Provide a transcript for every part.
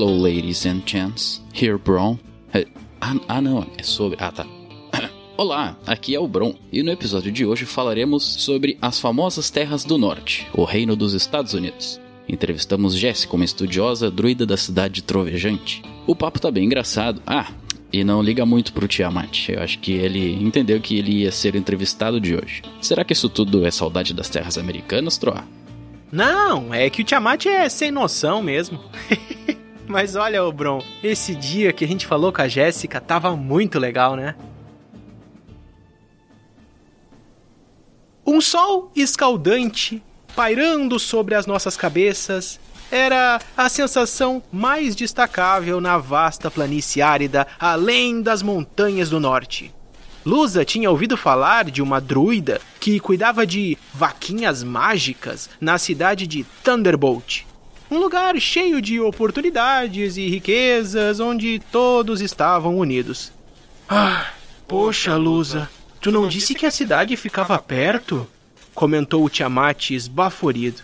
Hello, ladies and gents. Here, Bron. É, ah, ah, não, é sobre. Ah, tá. Olá, aqui é o Bron e no episódio de hoje falaremos sobre as famosas terras do norte, o reino dos Estados Unidos. Entrevistamos Jéssica, uma estudiosa druida da cidade trovejante. O papo tá bem engraçado. Ah, e não liga muito pro Tiamat. Eu acho que ele entendeu que ele ia ser entrevistado de hoje. Será que isso tudo é saudade das terras americanas, Troa? Não, é que o Tiamat é sem noção mesmo. Mas olha, ô Bron, esse dia que a gente falou com a Jéssica tava muito legal, né? Um sol escaldante pairando sobre as nossas cabeças era a sensação mais destacável na vasta planície árida além das montanhas do norte. Lusa tinha ouvido falar de uma druida que cuidava de vaquinhas mágicas na cidade de Thunderbolt. Um lugar cheio de oportunidades e riquezas onde todos estavam unidos. Ah, poxa, Lusa, tu não disse que a cidade ficava perto? Comentou o Tiamat esbaforido.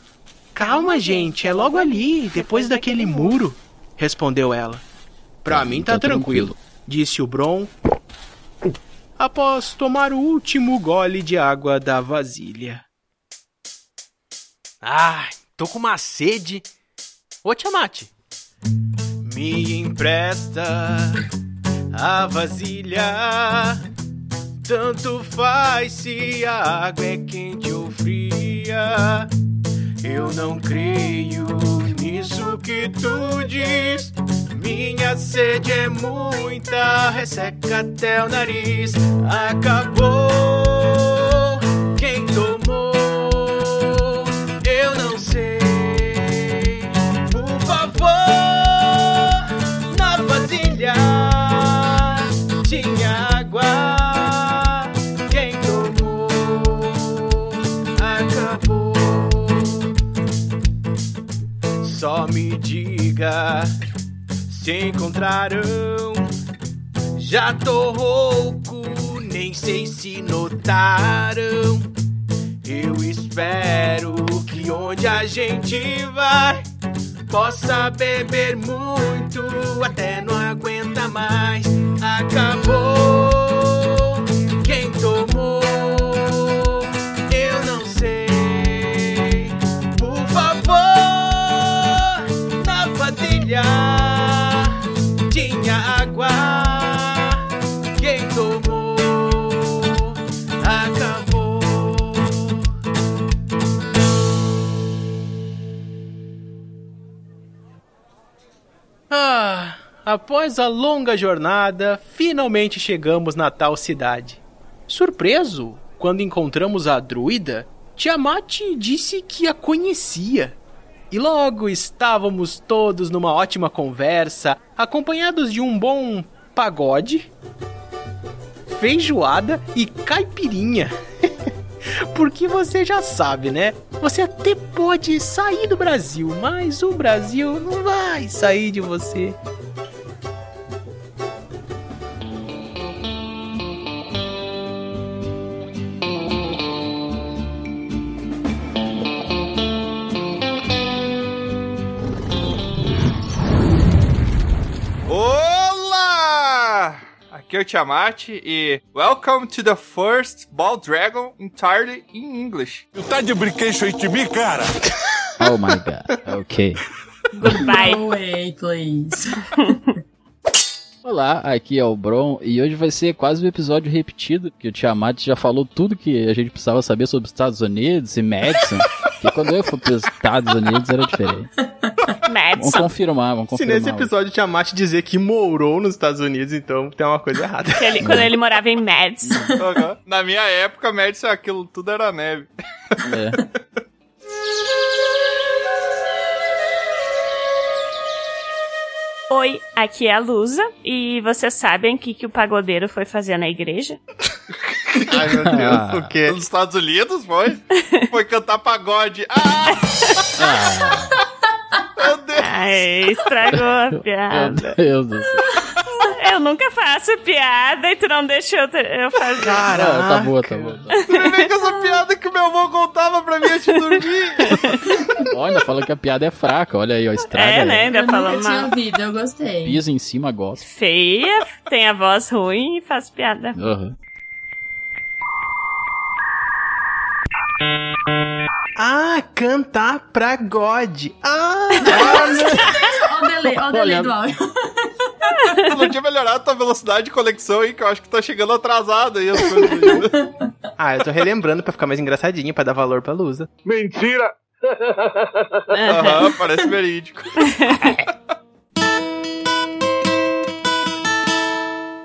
Calma, gente, é logo ali, depois daquele muro, respondeu ela. Pra mim tá tranquilo, disse o Bron após tomar o último gole de água da vasilha. Ai, tô com uma sede. Ô Tiamat, me empresta a vasilha. Tanto faz se a água é quente ou fria. Eu não creio nisso que tu diz. Minha sede é muita, resseca até o nariz. Acabou. Quem tomou? Só me diga se encontraram. Já tô rouco, nem sei se notaram. Eu espero que onde a gente vai possa beber muito até não aguenta mais. Acabou. Vasilha tinha água. Quem tomou? Acabou. Ah, após a longa jornada, finalmente chegamos na tal cidade. Surpreso, quando encontramos a druida, Tiamat disse que a conhecia. E logo estávamos todos numa ótima conversa, acompanhados de um bom pagode, feijoada e caipirinha. Porque você já sabe, né? Você até pode sair do Brasil, mas o Brasil não vai sair de você. Aqui é o Tiamat e welcome to the first Ball Dragon entirely in English. Tu tá de aí de mim, cara? Oh my god. Ok. Goodbye. No way, please. Olá, aqui é o Bron e hoje vai ser quase um episódio repetido, que o Tiamat já falou tudo que a gente precisava saber sobre os Estados Unidos e Madison. que quando eu fui para os Estados Unidos era diferente. Vamos Madison. confirmar, vamos Se confirmar. nesse episódio Tiamat dizer que morou nos Estados Unidos, então tem uma coisa errada. Ele- quando ele morava em Madison. Aham. Na minha época, Madison, aquilo tudo era neve. É. Oi, aqui é a Lusa. E vocês sabem o que, que o pagodeiro foi fazer na igreja? Ai, meu Deus, o quê? Nos Estados Unidos, foi? Foi cantar pagode. Ah! Meu Deus! Ai, estragou a Meu piada. Deus do céu. Eu nunca faço piada e tu não deixa eu, eu fazer. Ah, tá boa, tá boa. tá. Você vem com essa piada que meu avô contava pra mim antes de dormir. Olha, fala que a piada é fraca. Olha aí, ó, estraga. é, né? Ainda Eu nunca falando tinha mal. ouvido, eu gostei. Pisa em cima, gosta. Feia, tem a voz ruim e faz piada. Aham. Ah, cantar pra God. Ah, Ó o delay, ó o delay Olha. do áudio. Tu não tinha melhorado a tua velocidade de conexão aí, que eu acho que tá chegando atrasado aí as coisas. aí. ah, eu tô relembrando pra ficar mais engraçadinho, pra dar valor pra Lusa. Mentira! Aham, parece verídico.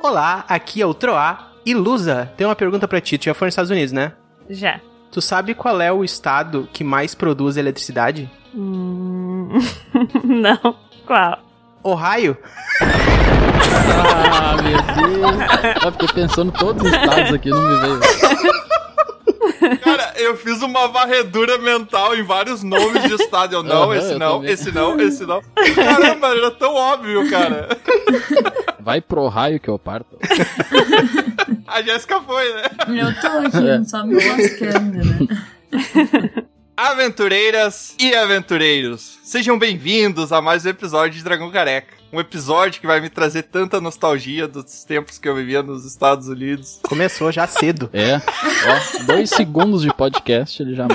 Olá, aqui é o Troá. E Lusa, tem uma pergunta pra ti. Tu já foi nos Estados Unidos, né? Já. Tu sabe qual é o estado que mais produz eletricidade? Hum, não. Qual? Ohio? Ah, meu Deus. Eu fiquei pensando todos os estados aqui, não me veio. Cara, eu fiz uma varredura mental em vários nomes de estado. Eu não, Aham, esse eu não, também. esse não, esse não. Caramba, era tão óbvio, cara. Vai pro raio que eu parto. A Jéssica foi, né? Eu tô aqui só me lascando, né? Aventureiras e aventureiros, sejam bem-vindos a mais um episódio de Dragão Careca. Um episódio que vai me trazer tanta nostalgia dos tempos que eu vivia nos Estados Unidos. Começou já cedo. É, ó, dois segundos de podcast ele já.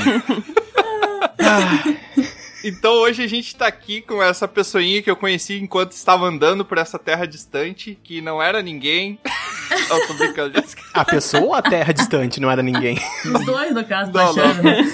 Então hoje a gente tá aqui com essa pessoinha que eu conheci enquanto estava andando por essa terra distante, que não era ninguém. Eu tô brincando, Jéssica. A pessoa ou a terra distante não era ninguém? Os dois, no caso, Não, tá achando, né?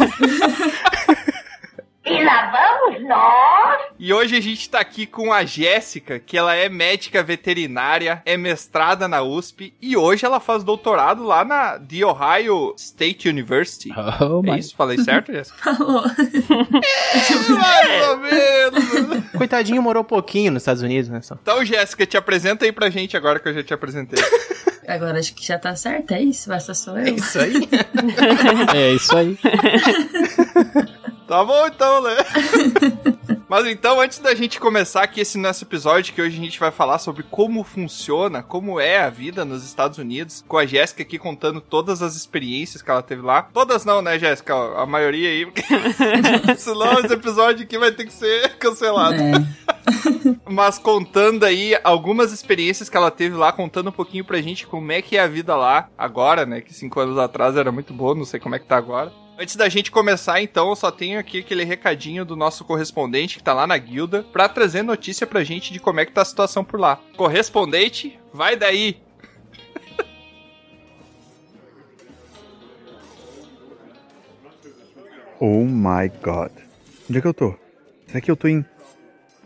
E lá vamos nós. E hoje a gente tá aqui com a Jéssica, que ela é médica veterinária, é mestrada na USP e hoje ela faz doutorado lá na The Ohio State University. Oh, É mas isso? Falei certo, Jéssica? Falou. Mais ou menos. Coitadinho morou pouquinho nos Estados Unidos, né? Só. Então, Jéssica, te apresenta aí pra gente agora que eu já te apresentei. Agora acho que já tá certo, é isso? Essa sou eu. Isso aí. é isso aí. Tá bom então, né? Mas então, antes da gente começar aqui esse nosso episódio, que hoje a gente vai falar sobre como funciona, como é a vida nos Estados Unidos, com a Jéssica aqui contando todas as experiências que ela teve lá. Todas não, né, Jéssica? A maioria aí. Senão esse episódio aqui vai ter que ser cancelado. É. Mas contando aí algumas experiências que ela teve lá, contando um pouquinho pra gente como é que é a vida lá agora, né? Que cinco anos atrás era muito boa, não sei como é que tá agora. Antes da gente começar, então, eu só tenho aqui aquele recadinho do nosso correspondente que tá lá na guilda pra trazer notícia pra gente de como é que tá a situação por lá. Correspondente, vai daí! Oh my god. Onde é que eu tô? Será que eu tô em.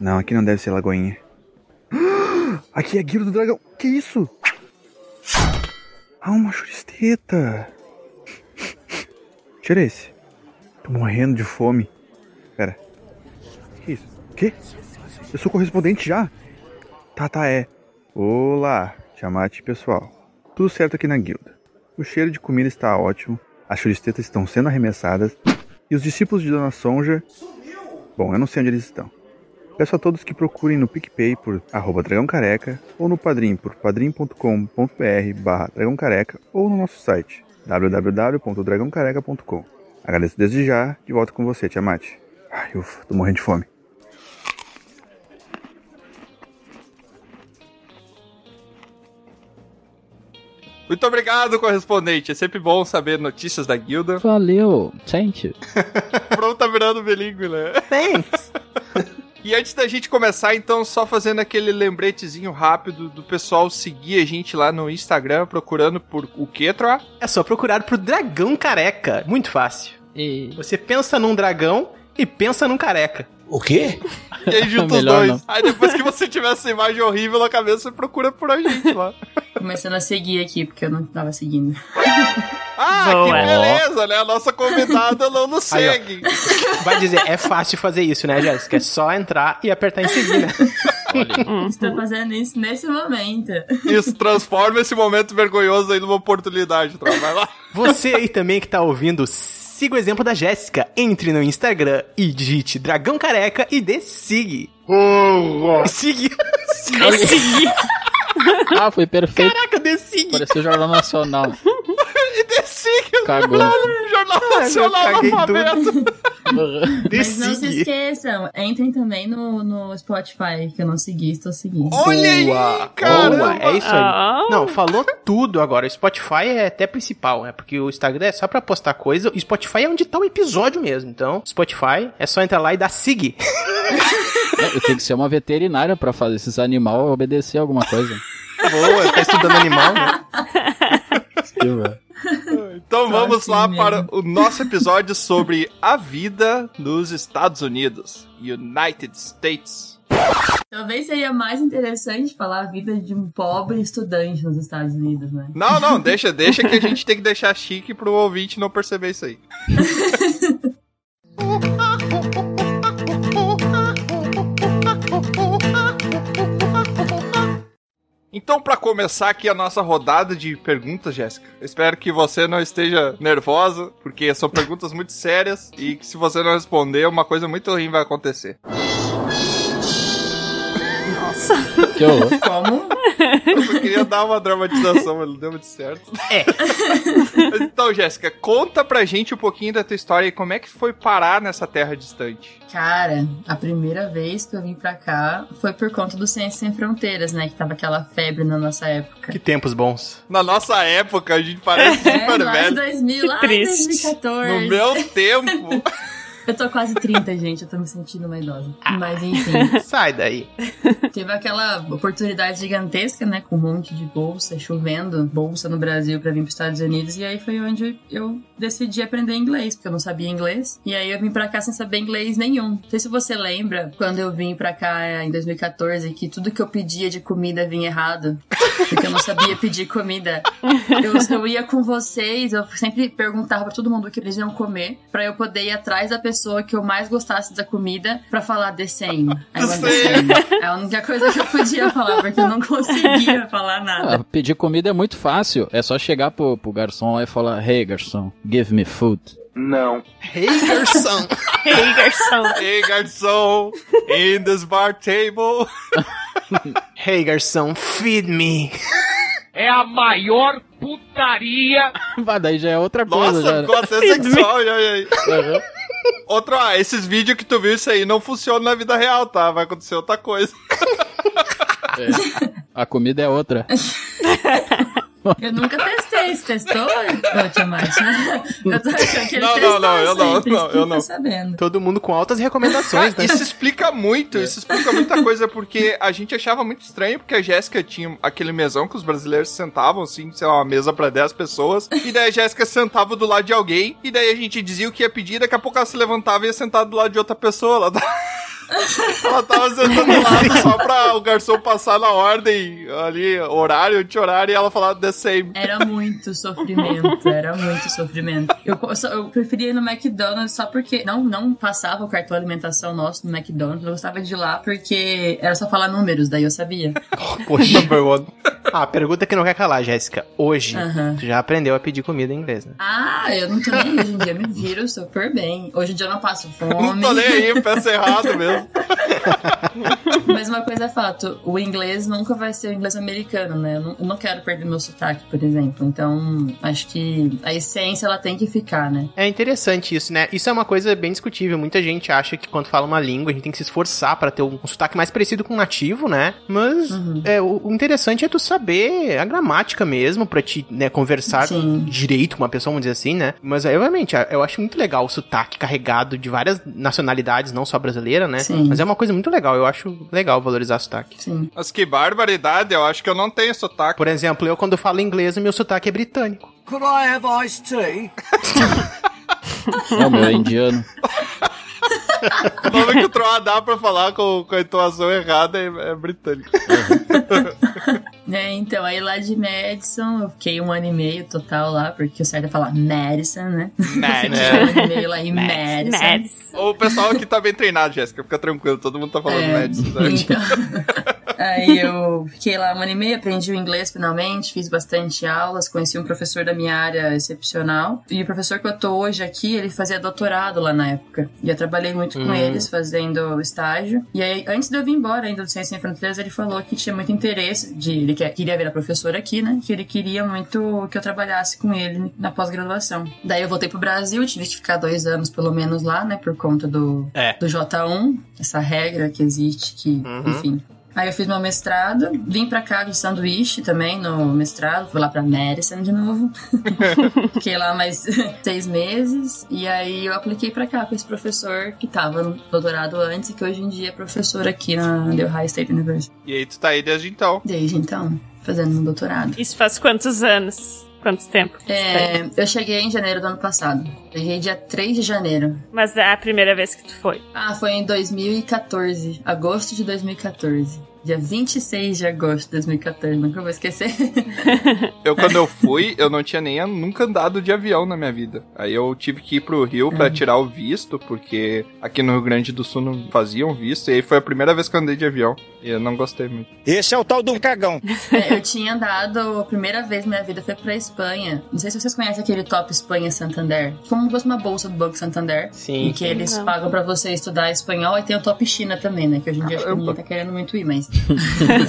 Não, aqui não deve ser Lagoinha. Aqui é a Guilda do Dragão. Que isso? Ah, uma churisteta. Tira esse. Tô morrendo de fome. Pera. Que isso? Que? Eu sou correspondente já? Tá, tá, é. Olá, chamate pessoal. Tudo certo aqui na guilda. O cheiro de comida está ótimo, as churistetas estão sendo arremessadas e os discípulos de Dona Sonja. Bom, eu não sei onde eles estão. Peço a todos que procurem no PicPay por arroba Dragão Careca ou no Padrim por padrim.com.br barra Dragão Careca ou no nosso site www.dragãocareca.com. Agradeço desde já, de volta com você, Tiamat. Ai, ufa, tô morrendo de fome. Muito obrigado, correspondente. É sempre bom saber notícias da guilda. Valeu, gente. Pronto, tá virando bilíngue, né? Thanks. E antes da gente começar, então, só fazendo aquele lembretezinho rápido do pessoal seguir a gente lá no Instagram, procurando por o que, Troa? É só procurar pro dragão careca. Muito fácil. E... Você pensa num dragão e pensa num careca. O quê? E aí junta os Melhor dois. não. Aí depois que você tiver essa imagem horrível na cabeça, você procura por a gente lá. Começando a seguir aqui, porque eu não tava seguindo. Ah, Boa. que beleza, né? A nossa convidada não nos Aí, ó. segue. Vai dizer, é fácil fazer isso, né, Jéssica? É só entrar e apertar em seguir, né? Estou fazendo isso nesse momento. Isso transforma esse momento vergonhoso aí numa oportunidade, Troa. Vai lá. Você aí também que tá ouvindo, siga o exemplo da Jéssica. Entre no Instagram e digite Dragão Careca e dê sigue. Sigue. Consegui. Ah, foi perfeito. Caraca, The Sig. Pareceu Jornal Nacional. E desci Cagou. o Jornal Nacional caguei Alfabeto. The Mas não se esqueçam, entrem também no, no Spotify, que eu não segui, estou seguindo. Olha aí, Boa, cara. boa, é isso aí. Ah. Não, falou tudo agora. O Spotify é até principal, né? Porque o Instagram é só pra postar coisa. O Spotify é onde tá o episódio mesmo. Então, Spotify é só entrar lá e dar seguir. É, Tem que ser uma veterinária pra fazer esses animais obedecer alguma coisa. Boa, tá estudando animal, né? Então Só vamos assim lá para o nosso episódio sobre a vida nos Estados Unidos. United States. Talvez seria mais interessante falar a vida de um pobre estudante nos Estados Unidos, né? Não, não, deixa, deixa que a gente tem que deixar chique pro ouvinte não perceber isso aí. Então, pra começar aqui a nossa rodada de perguntas, Jéssica, eu espero que você não esteja nervosa, porque são perguntas muito sérias e que se você não responder, uma coisa muito ruim vai acontecer. Que horror. Como? Eu queria dar uma dramatização, mas não deu muito certo. É. Então, Jéssica, conta pra gente um pouquinho da tua história e como é que foi parar nessa terra distante. Cara, a primeira vez que eu vim pra cá foi por conta do Ciência Sem Fronteiras, né? Que tava aquela febre na nossa época. Que tempos bons. Na nossa época, a gente parece É, super lá em velho. 2000, lá em Triste. 2014. No meu tempo. Eu tô quase 30, gente, eu tô me sentindo uma idosa. Mas enfim, Sai daí. teve aquela oportunidade gigantesca, né? Com um monte de bolsa, chovendo, bolsa no Brasil pra vir pros Estados Unidos. E aí foi onde eu decidi aprender inglês, porque eu não sabia inglês. E aí eu vim pra cá sem saber inglês nenhum. Não sei se você lembra, quando eu vim pra cá eh, em 2014, que tudo que eu pedia de comida vinha errado. Porque eu não sabia pedir comida. Eu, eu ia com vocês, eu sempre perguntava pra todo mundo o que eles iam comer, pra eu poder ir atrás da pessoa que eu mais gostasse da comida pra falar the same. I want the same. É a única coisa que eu podia falar, porque eu não conseguia falar nada. Ah, pedir comida é muito fácil. É só chegar pro, pro garçom lá e falar: Hey, garçom, give me food. Hey, garçom. Ei, garçom. Ei, garçom, in this bar table. Hey, garçom, feed me. É a maior putaria Vai, daí já é outra coisa. Nossa, já. ficou até sexual. já, já. Aham. Outro, ah, esses vídeos que tu viu isso aí não funcionam na vida real, tá? Vai acontecer outra coisa. É. A comida é outra. Eu nunca testei. Você testou, Tiamat? Eu tô achando que ele Não, não, testou não, eu não, eu não. sabendo. Todo mundo com altas recomendações, né? Isso explica muito, isso explica muita coisa, porque a gente achava muito estranho, porque a Jéssica tinha aquele mesão que os brasileiros sentavam, assim, sei lá, uma mesa pra 10 pessoas, e daí a Jéssica sentava do lado de alguém, e daí a gente dizia o que ia pedir, daqui a pouco ela se levantava e ia sentar do lado de outra pessoa. Ela, ela tava sentando do lado só pra o garçom passar na ordem, ali, horário, anti-horário, e ela falava the same. Era muito sofrimento, era muito sofrimento. Eu, eu preferia ir no McDonald's só porque não, não passava o cartão alimentação nosso no McDonald's. Eu gostava de ir lá porque era só falar números, daí eu sabia. Poxa. Ah, pergunta que não quer calar, Jéssica. Hoje, Aham. tu já aprendeu a pedir comida em inglês, né? Ah, eu não tô nem. Hoje em dia me viro super bem. Hoje em dia eu não passo fome. Não tô nem aí, peço errado mesmo. Mas uma coisa é fato, o inglês nunca vai ser o inglês americano, né? Eu não, eu não quero perder meu sotaque, por exemplo. Então, acho que a essência ela tem que ficar, né? É interessante isso, né? Isso é uma coisa bem discutível. Muita gente acha que quando fala uma língua, a gente tem que se esforçar pra ter um, um sotaque mais parecido com o nativo, né? Mas é, o, o interessante é tu saber a gramática mesmo, pra te né, conversar Sim. direito com uma pessoa, vamos dizer assim, né? Mas, é, obviamente, eu acho muito legal o sotaque carregado de várias nacionalidades, não só brasileira, né? Sim. Mas é uma coisa muito legal. Eu acho legal valorizar sotaque. Sim. Mas que barbaridade, eu acho que eu não tenho sotaque. Por exemplo, eu quando falo inglês, o meu sotaque é britânico. Could I have iced tea? Não, meu é indiano. O nome que o Troa dá pra falar com, com a entoação errada é, é britânico. É, então, aí lá de Madison, eu fiquei um ano e meio total lá, porque o certo é falar Madison, né? Mad. Fiquei um ano e meio lá em Madison. Mads. O pessoal aqui tá bem treinado, Jéssica. Fica tranquilo, todo mundo tá falando É, Madison. né? então, Aí eu fiquei lá um ano e meio, aprendi o inglês finalmente, fiz bastante aulas, conheci um professor da minha área excepcional. E o professor que eu tô hoje aqui, ele fazia doutorado lá na época. E eu trabalhei muito com Hum. eles, fazendo estágio. E aí, antes de eu vir embora ainda do Ciência Sem Fronteiras, ele falou que tinha muito interesse de... Ele quer- queria virar professor aqui, né? Que ele queria muito que eu trabalhasse com ele na pós-graduação. Daí eu voltei pro Brasil, tive que ficar dois anos pelo menos lá, né? Por conta do, É. do J1, essa regra que existe, que, Uhum. enfim. Aí eu fiz meu mestrado, vim pra cá de sanduíche também no mestrado, fui lá pra Madison de novo. Fiquei lá mais seis meses, e aí eu apliquei pra cá com esse professor que tava no doutorado antes e que hoje em dia é professor aqui na The Ohio State University. E aí tu tá aí desde então. Desde então, fazendo um doutorado. Isso faz quantos anos? Quanto tempo? É, eu cheguei em janeiro do ano passado. Cheguei dia 3 de janeiro. Mas é a primeira vez que tu foi. Ah, foi em 2014. Agosto de 2014. Dia 26 de agosto de 2014. Nunca vou esquecer. Eu, quando eu fui, eu não tinha nem nunca andado de avião na minha vida. Aí eu tive que ir pro Rio pra tirar o visto, porque aqui no Rio Grande do Sul não faziam visto. E aí foi a primeira vez que eu andei de avião. E eu não gostei muito. Esse é o tal do cagão. É, eu tinha andado, a primeira vez na minha vida foi pra Espanha. Não sei se vocês conhecem aquele Top Espanha Santander. Como se fosse uma bolsa do Banco Santander. Sim. Em que eles Não. pagam pra você estudar espanhol. E tem o Top China também, né? Que hoje em dia acho que ninguém tá querendo muito ir, mas...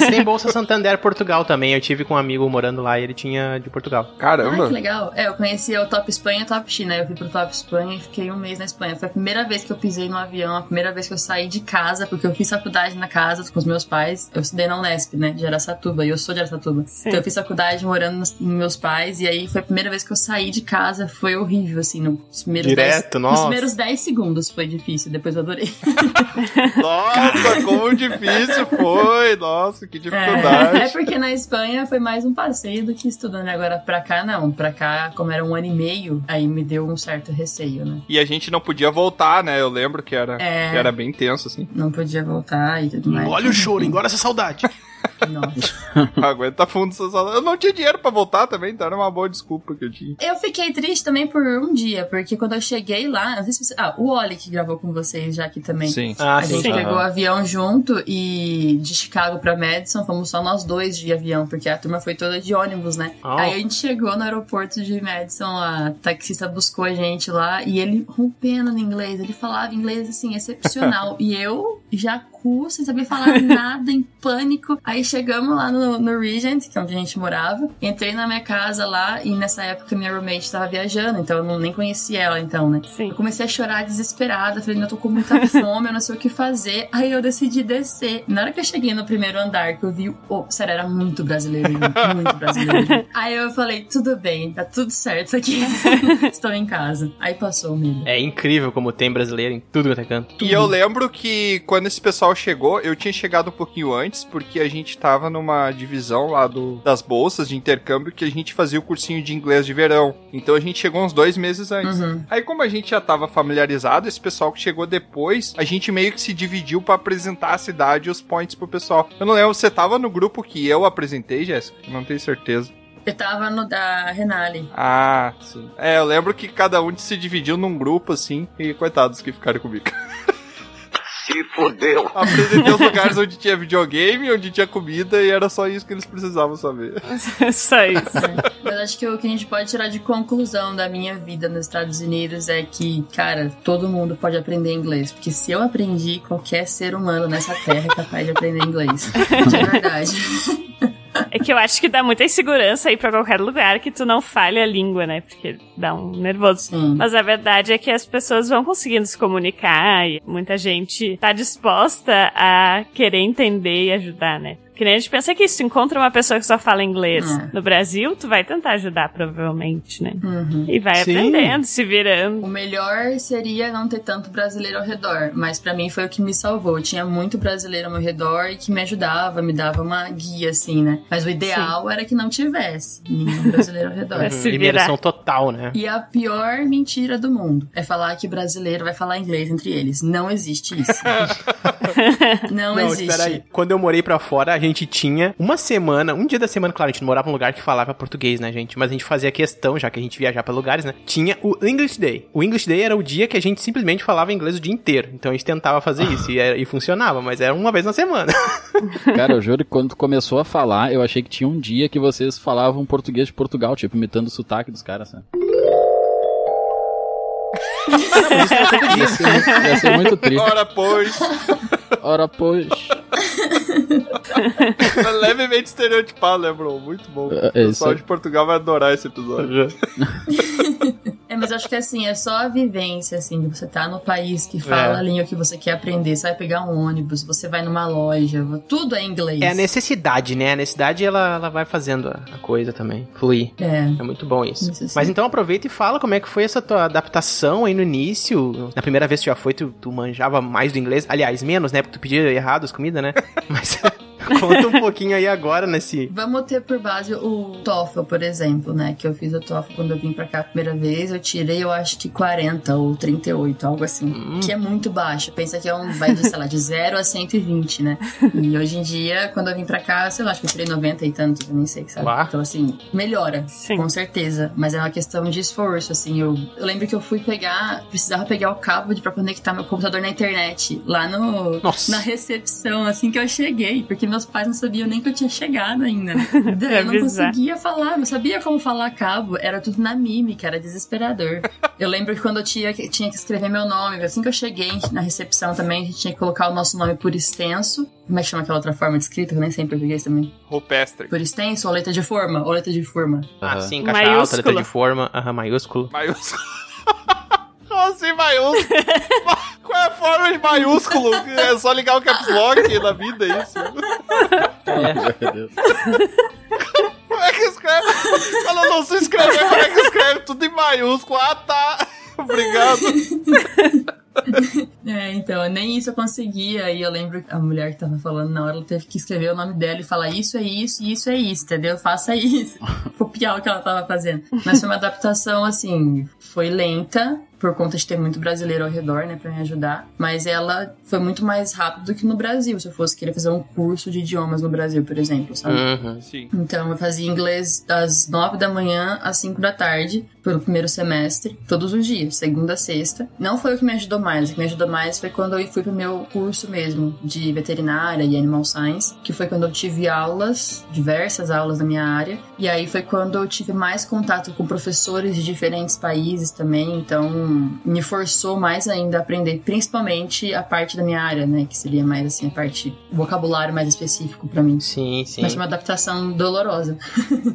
Tem Bolsa Santander Portugal também. Eu tive com um amigo morando lá e ele tinha de Portugal. Ai, Caramba! que legal. É, eu conhecia o Top Espanha e o Top China. Eu fui pro Top Espanha e fiquei um mês na Espanha. Foi a primeira vez que eu pisei no avião, a primeira vez que eu saí de casa, porque eu fiz faculdade na casa com os meus pais. Eu estudei na Unesp, né, de Aracatuba, e eu sou de Aracatuba. Sim. Então eu fiz faculdade morando nos, nos meus pais, e aí foi a primeira vez que eu saí de casa. Foi horrível, assim, nos primeiros Direto, 10, nossa. Nos primeiros 10 segundos foi difícil, depois eu adorei. Nossa, como difícil foi! Nossa, que É, dificuldade. é porque na Espanha foi mais um passeio do que estudando. Agora pra cá, não. Pra cá, como era um ano e meio, aí me deu um certo receio, né? E a gente não podia voltar, né? Eu lembro que era, É. que era bem tenso, assim. Não podia voltar e tudo mais. Olha o choro, engora essa saudade. Nossa. Aguenta fundo essa saudade. Eu não tinha dinheiro pra voltar também, então era uma boa desculpa que eu tinha. Eu fiquei triste também por um dia, porque quando eu cheguei lá, não sei se você... Ah, o Oli que gravou com vocês já aqui também. Sim. Ah, A gente sim. pegou o avião junto e de Chicago pra Madison fomos só nós dois de avião, porque a turma foi toda de ônibus, né? Oh. Aí a gente chegou no aeroporto de Madison, a taxista buscou a gente lá e ele rompendo no inglês, ele falava inglês assim, excepcional. e eu já cu, sem saber falar nada, em pânico. Aí chegamos lá no, no Regent, que é onde a gente morava. Entrei na minha casa lá e nessa época minha roommate tava viajando, então eu não, nem conhecia ela então, né? Sim. Eu comecei a chorar desesperada, falei, eu tô com muita fome, eu não sei o que fazer. Aí eu decidi descer. Na hora que eu cheguei no primeiro andar, que eu vi, oh, sério, era muito brasileiro, muito brasileiro. Aí eu falei, tudo bem, tá tudo certo aqui. Estou em casa. Aí passou o medo. É incrível como tem brasileiro em tudo quanto é canto. E eu lembro que quando esse pessoal chegou, eu tinha chegado um pouquinho antes, porque a gente tava numa divisão lá do, das bolsas de intercâmbio que a gente fazia o cursinho de inglês de verão. Então a gente chegou uns dois meses antes. Uhum. Aí, como a gente já tava familiarizado, esse pessoal que chegou depois, a gente meio que se dividiu pra apresentar a cidade e os points pro pessoal. Eu não lembro, você tava no grupo que eu apresentei, Jéssica? Não tenho certeza. Eu tava no da Renali. Ah, sim. É, eu lembro que cada um se dividiu num grupo, assim, e coitados que ficaram comigo. Se fodeu. Apresentei os lugares onde tinha videogame, onde tinha comida, e era só isso que eles precisavam saber. Só isso. Mas acho que o que a gente pode tirar de conclusão da minha vida nos Estados Unidos é que, cara, todo mundo pode aprender inglês. Porque se eu aprendi, qualquer ser humano nessa terra é capaz de aprender inglês. De verdade. É que eu acho que dá muita insegurança aí pra qualquer lugar que tu não fale a língua, né? Porque dá um nervoso. Mas a verdade é que as pessoas vão conseguindo se comunicar e muita gente tá disposta a querer entender e ajudar, né? Que nem a gente pensa que se tu encontra uma pessoa que só fala inglês É. no Brasil, tu vai tentar ajudar, provavelmente, né? Uhum. E vai Sim. aprendendo, se virando. O melhor seria não ter tanto brasileiro ao redor, mas pra mim foi o que me salvou. Tinha muito brasileiro ao meu redor e que me ajudava, me dava uma guia, assim, né? Mas o ideal era que não tivesse nenhum brasileiro ao redor. Virar. Imersão total, né? E a pior mentira do mundo é falar que brasileiro vai falar inglês entre eles. Não existe isso. não, Não, existe. espera aí. Quando eu morei pra fora, a gente tinha uma semana, um dia da semana, claro, a gente morava num lugar que falava português, né, gente? Mas a gente fazia questão, já que a gente viajava pra lugares, né? Tinha o English Day. O English Day era o dia que a gente simplesmente falava inglês o dia inteiro. Então a gente tentava fazer isso e, era- e funcionava, mas era uma vez na semana. Cara, eu juro que quando tu começou a falar, eu achei que tinha um dia que vocês falavam português de Portugal, tipo, imitando o sotaque dos caras, sabe? Ia ser, muito- ia ser muito triste. Ora, pois. Ora, pois. Levemente estereotipado, né, bro? Muito bom. É, é o pessoal de Portugal vai adorar esse episódio. É, mas acho que assim, é só a vivência, assim, de você tá no país que fala É. a língua que você quer aprender. Você vai pegar um ônibus, você vai numa loja, tudo é inglês. É a necessidade, né? A necessidade ela, ela vai fazendo a, coisa também, fluir. É. É muito bom isso. Isso. Mas então aproveita e fala como é que foi essa tua adaptação aí no início. Na primeira vez que tu já foi, tu, tu manjava mais do inglês. Aliás, menos, né? Porque tu pedia errado as comidas, né? Mas conta um pouquinho aí agora nesse. Vamos ter por base o TOEFL, por exemplo, né? Que eu fiz o TOEFL quando eu vim pra cá a primeira vez. Eu tirei, eu acho que 40 ou 38, algo assim. Hum. Que é muito baixo. Pensa que é um, vai de, sei lá, de 0 a 120, né? E hoje em dia, quando eu vim pra cá, sei lá, acho que eu tirei 90 e tantos, eu nem sei, sabe? Uau. Então, assim, melhora. Sim. Com certeza. Mas é uma questão de esforço, assim. Eu, eu lembro que eu fui pegar, precisava pegar o cabo de, pra conectar meu computador na internet. Lá no, Nossa. na recepção, assim que eu cheguei. Porque meus pais não sabiam nem que eu tinha chegado ainda. Daí Pra eu não avisar. conseguia falar, não sabia como falar cabo. Era tudo na mímica, era desesperador. eu lembro que quando eu tinha, que- tinha que escrever meu nome, assim que eu cheguei na recepção também, a gente tinha que colocar o nosso nome por extenso. Como é que chama aquela outra forma de escrita? Que eu nem sei em português também. Rupestre. Por extenso ou letra de forma? Ou letra de forma. Ah, Aham. sim, caixa alta, letra de forma, aham, maiúsculo. Maiúsculo. Como assim, maiúsculo? Qual é a forma de maiúsculo? É só ligar o caps lock na vida, é isso. Meu Deus. Como é que escreve? Ela não se escrever, como é que escreve? Tudo em maiúsculo. Ah, tá. Obrigado. É, então, nem isso eu conseguia. E eu lembro que a mulher que tava falando na hora, ela teve que escrever o nome dela e falar isso é isso e isso é isso, entendeu? Faça isso. Copiar o que ela tava fazendo. Mas foi uma adaptação, assim, foi lenta, por conta de ter muito brasileiro ao redor, né, pra me ajudar. Mas ela foi muito mais rápido do que no Brasil, se eu fosse querer fazer um curso de idiomas no Brasil, por exemplo, sabe? Uhum. Sim. Então, eu fazia inglês das 9 da manhã às 5 da tarde, pelo primeiro semestre, todos os dias, segunda a sexta. Não foi o que me ajudou mais, o que me ajudou mais foi quando eu fui pro meu curso mesmo, de veterinária e animal science, que foi quando eu tive aulas, diversas aulas na minha área, e aí foi quando eu tive mais contato com professores de diferentes países também, então me forçou mais ainda a aprender, principalmente a parte da minha área, né, que seria mais assim, a parte, vocabulário mais específico pra mim. Sim, sim. Mas foi uma adaptação dolorosa.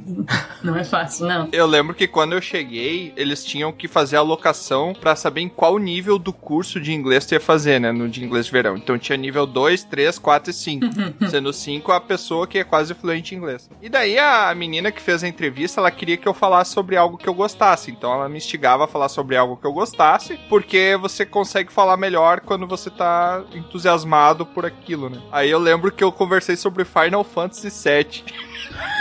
não é fácil, não. Eu lembro que quando eu cheguei, eles tinham que fazer a alocação pra saber em qual nível do curso de inglês tu ia fazer, né? No de inglês de verão. Então tinha nível 2, 3, 4 e 5. Sendo 5 a pessoa que é quase fluente em inglês. E daí a menina que fez a entrevista, ela queria que eu falasse sobre algo que eu gostasse. Então ela me instigava a falar sobre algo que eu gostasse, porque você consegue falar melhor quando você tá entusiasmado por aquilo, né? Aí eu lembro que eu conversei sobre Final Fantasy VII.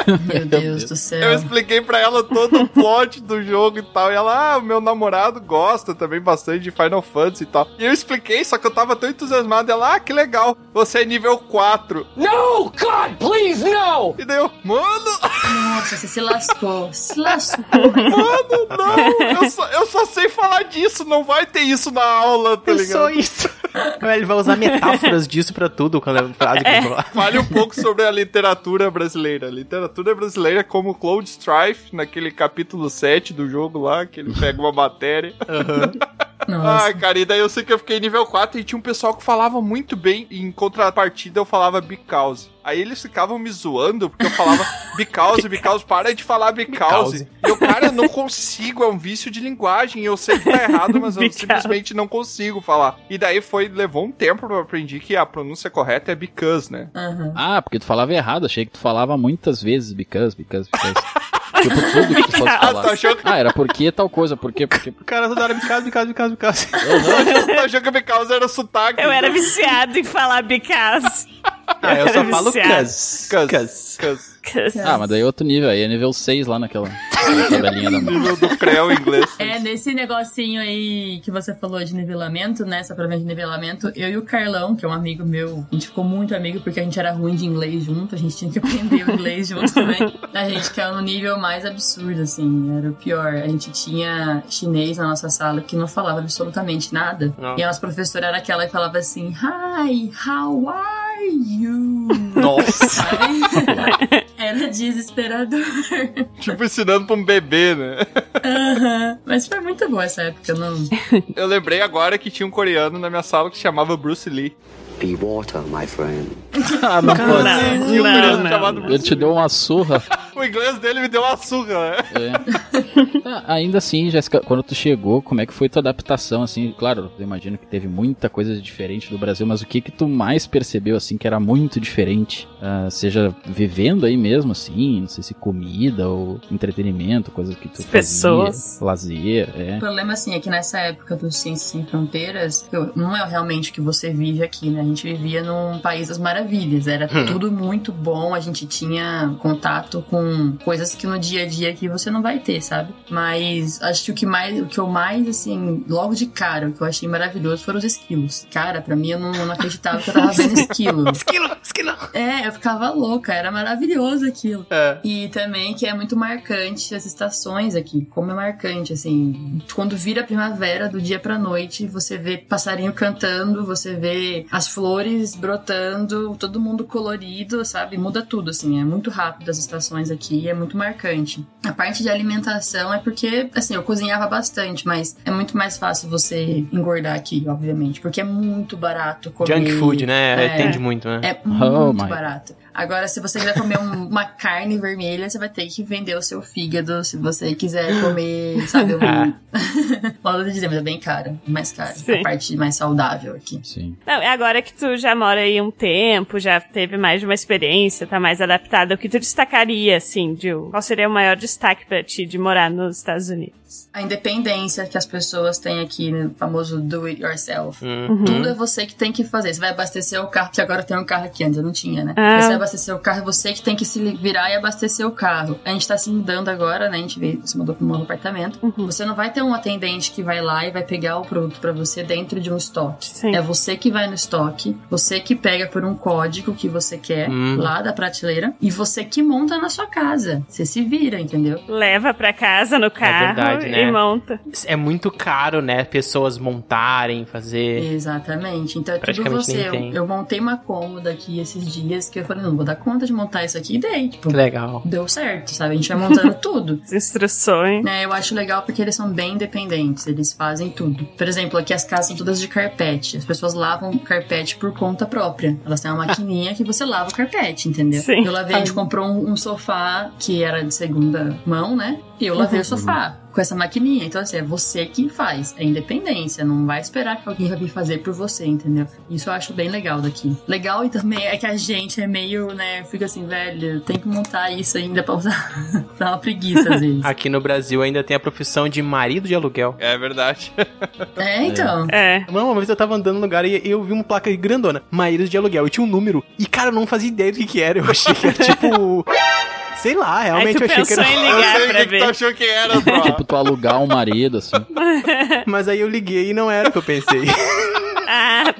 Meu Deus do céu. Eu expliquei pra ela todo o plot do jogo e tal. E ela, ah, meu namorado gosta também bastante de Final Fantasy e tal. E eu expliquei, só que eu tava tão entusiasmado. Ela, ah, que legal, você é nível 4. No, God, please, no! E daí eu, mano, Nossa, você se lascou. Se lascou. mano, não, eu só, eu só sei falar disso, não vai ter isso na aula, tá ligado? isso. Ele vai usar metáforas disso pra tudo quando é frase que falar. Fale um pouco sobre a literatura brasileira. A literatura brasileira, como Cloud Strife, naquele capítulo 7 do jogo lá, que ele pega uma matéria. Nossa. Ah, cara, e daí eu sei que eu fiquei nível 4 e tinha um pessoal que falava muito bem, e em contrapartida eu falava because. Aí eles ficavam me zoando, porque eu falava because, because, para de falar because. E eu, cara, eu não consigo, é um vício de linguagem, eu sei que tá errado, mas eu simplesmente não consigo falar. E daí foi, levou um tempo pra eu aprendi que a pronúncia correta é because, né? Aham. Ah, porque tu falava errado. Achei que tu falava muitas vezes because, because, because. tipo, tudo que tu fosse Ah, falar. achou que, Ah, era porque tal coisa, porque, porque. O cara toda hora casa, me casa, me casa. tu achou que because era sotaque? Eu era viciado em falar because. Ah, eu só falo cuz. Cuz. Cuz. Ah, mas daí é outro nível, aí é nível 6 lá naquela tabelinha da do Creu inglês. É, nesse negocinho aí que você falou de nivelamento, né? Essa prova de nivelamento, eu e o Carlão, que é um amigo meu, a gente ficou muito amigo porque a gente era ruim de inglês junto, a gente tinha que aprender o inglês junto também. A gente caiu no nível mais absurdo, assim, era o pior. A gente tinha chinês na nossa sala que não falava absolutamente nada. Nossa. E a nossa professora era aquela que falava assim: Hi, how are you? Nossa. Era desesperador. tipo ensinando pra um bebê, né? Aham. Mas foi muito boa essa época, não. Eu lembrei agora que tinha um coreano na minha sala que se chamava Bruce Lee. Be water, my friend. Ah, não pode. Não, não, não. chamado Ele te deu uma surra. O inglês dele me deu uma surra, né? É. Ah, Ainda assim, Jéssica, quando tu chegou, como é que foi tua adaptação, assim? Claro, eu imagino que teve muita coisa diferente do Brasil, mas o que que tu mais percebeu, assim, que era muito diferente? Ah, seja vivendo aí mesmo, assim, não sei se comida ou entretenimento, coisas que tu As pessoas. fazia, lazer, é. O problema, assim, é que nessa época do Ciências Sem Fronteiras, eu- não é realmente o que você vive aqui, né? A gente vivia num país das maravilhas, era tudo muito bom, a gente tinha contato com coisas que no dia a dia aqui você não vai ter, sabe? Mas acho que o que mais, o que eu mais, assim, logo de cara, o que eu achei maravilhoso foram os esquilos. Cara, pra mim eu não, não acreditava que eu tava vendo esquilo. Esquilo, esquilo. É, eu ficava louca, era maravilhoso aquilo. É. E também que é muito marcante as estações aqui. Como é marcante, assim. Quando vira primavera, do dia pra noite, você vê passarinho cantando, você vê as flores brotando, todo mundo colorido, sabe? Muda tudo, assim. É muito rápido as estações aqui, é muito marcante. A parte de alimentação é porque, assim, eu cozinhava bastante, mas é muito mais fácil você engordar aqui, obviamente, porque é muito barato comer. Junk food, né? É. Tende muito, né? É Oh muito my. barato. Agora, se você quiser comer um- uma carne vermelha, você vai ter que vender o seu fígado. Se você quiser comer, sabe, um... Ah. Modo de dizer, mas é bem caro. Mais caro. Sim. A parte mais saudável aqui. Sim. Não, é agora que tu já mora aí um tempo, já teve mais de uma experiência, tá mais adaptada, o que tu destacaria, assim, de qual seria o maior destaque pra ti de morar nos Estados Unidos? A independência que as pessoas têm aqui, no famoso do it yourself. Uhum. Tudo é você que tem que fazer. Você vai abastecer o carro, que agora tem um carro aqui, antes eu não tinha, né? Ah. Você vai abastecer o carro, é você que tem que se virar e abastecer o carro. A gente tá se mudando agora, né? A gente veio, se mudou para um novo apartamento. Uhum. Você não vai ter um atendente que vai lá e vai pegar o produto pra você dentro de um estoque. Sim. É você que vai no estoque, você que pega por um código que você quer Hum. lá da prateleira e você que monta na sua casa. Você se vira, entendeu? Leva pra casa no carro verdade, né? e monta. É muito caro, né? Pessoas montarem, fazer. Exatamente. Então é tudo você. Eu, eu montei uma cômoda aqui esses dias que eu falei, não vou dar conta de montar isso aqui e dei. Tipo, Que legal. deu certo, sabe? A gente vai montando tudo. As instruções. É, eu acho legal porque eles são bem independentes, eles fazem tudo. Por exemplo, aqui as casas são todas de carpete. As pessoas lavam o carpete por conta própria. Elas têm uma maquininha que você lava o carpete, entendeu? Sim. Eu lavei, a gente comprou um, um sofá que era de segunda mão, né? E eu lavei o sofá com essa maquininha. Então, assim, é você que faz. É independência. Não vai esperar que alguém vai vir fazer por você, entendeu? Isso eu acho bem legal daqui. Legal e também é que a gente é meio, né? Fica assim, velho, tem que montar isso ainda pra usar. Dá uma preguiça às vezes. Aqui no Brasil ainda tem a profissão de marido de aluguel. É verdade. É, então. É. Não, uma vez eu tava andando no lugar e eu vi uma placa grandona, marido de aluguel, e tinha um número. E, cara, eu não fazia ideia do que que era. Eu achei que era tipo. Sei lá, realmente tu eu achei que era. em Eu ligar sei o pra que, ver. tu achou que era, bro. Tipo, tu alugar um marido, assim. Mas aí eu liguei e não era o que eu pensei. Ah, tá.